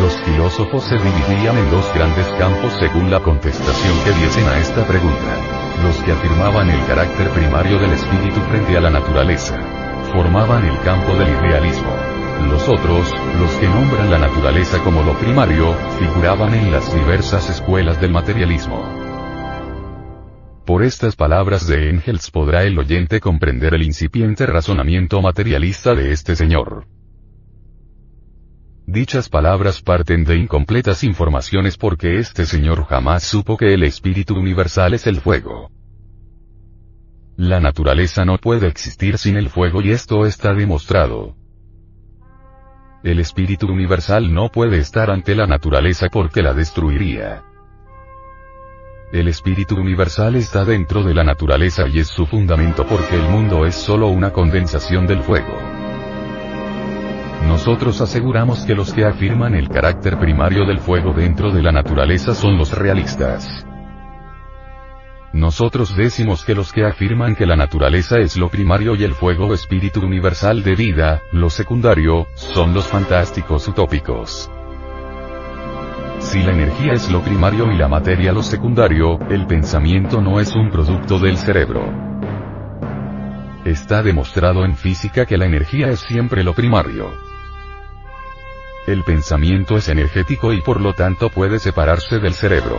Los filósofos se dividían en dos grandes campos según la contestación que diesen a esta pregunta. Los que afirmaban el carácter primario del espíritu frente a la naturaleza. Formaban el campo del idealismo. Los otros, los que nombran la naturaleza como lo primario, figuraban en las diversas escuelas del materialismo. Por estas palabras de Engels podrá el oyente comprender el incipiente razonamiento materialista de este señor. Dichas palabras parten de incompletas informaciones porque este señor jamás supo que el espíritu universal es el fuego. La naturaleza no puede existir sin el fuego y esto está demostrado. El espíritu universal no puede estar ante la naturaleza porque la destruiría. El espíritu universal está dentro de la naturaleza y es su fundamento porque el mundo es solo una condensación del fuego. Nosotros aseguramos que los que afirman el carácter primario del fuego dentro de la naturaleza son los realistas. Nosotros decimos que los que afirman que la naturaleza es lo primario y el fuego espíritu universal de vida, lo secundario, son los fantásticos utópicos. Si la energía es lo primario y la materia lo secundario, el pensamiento no es un producto del cerebro. Está demostrado en física que la energía es siempre lo primario. El pensamiento es energético y por lo tanto puede separarse del cerebro.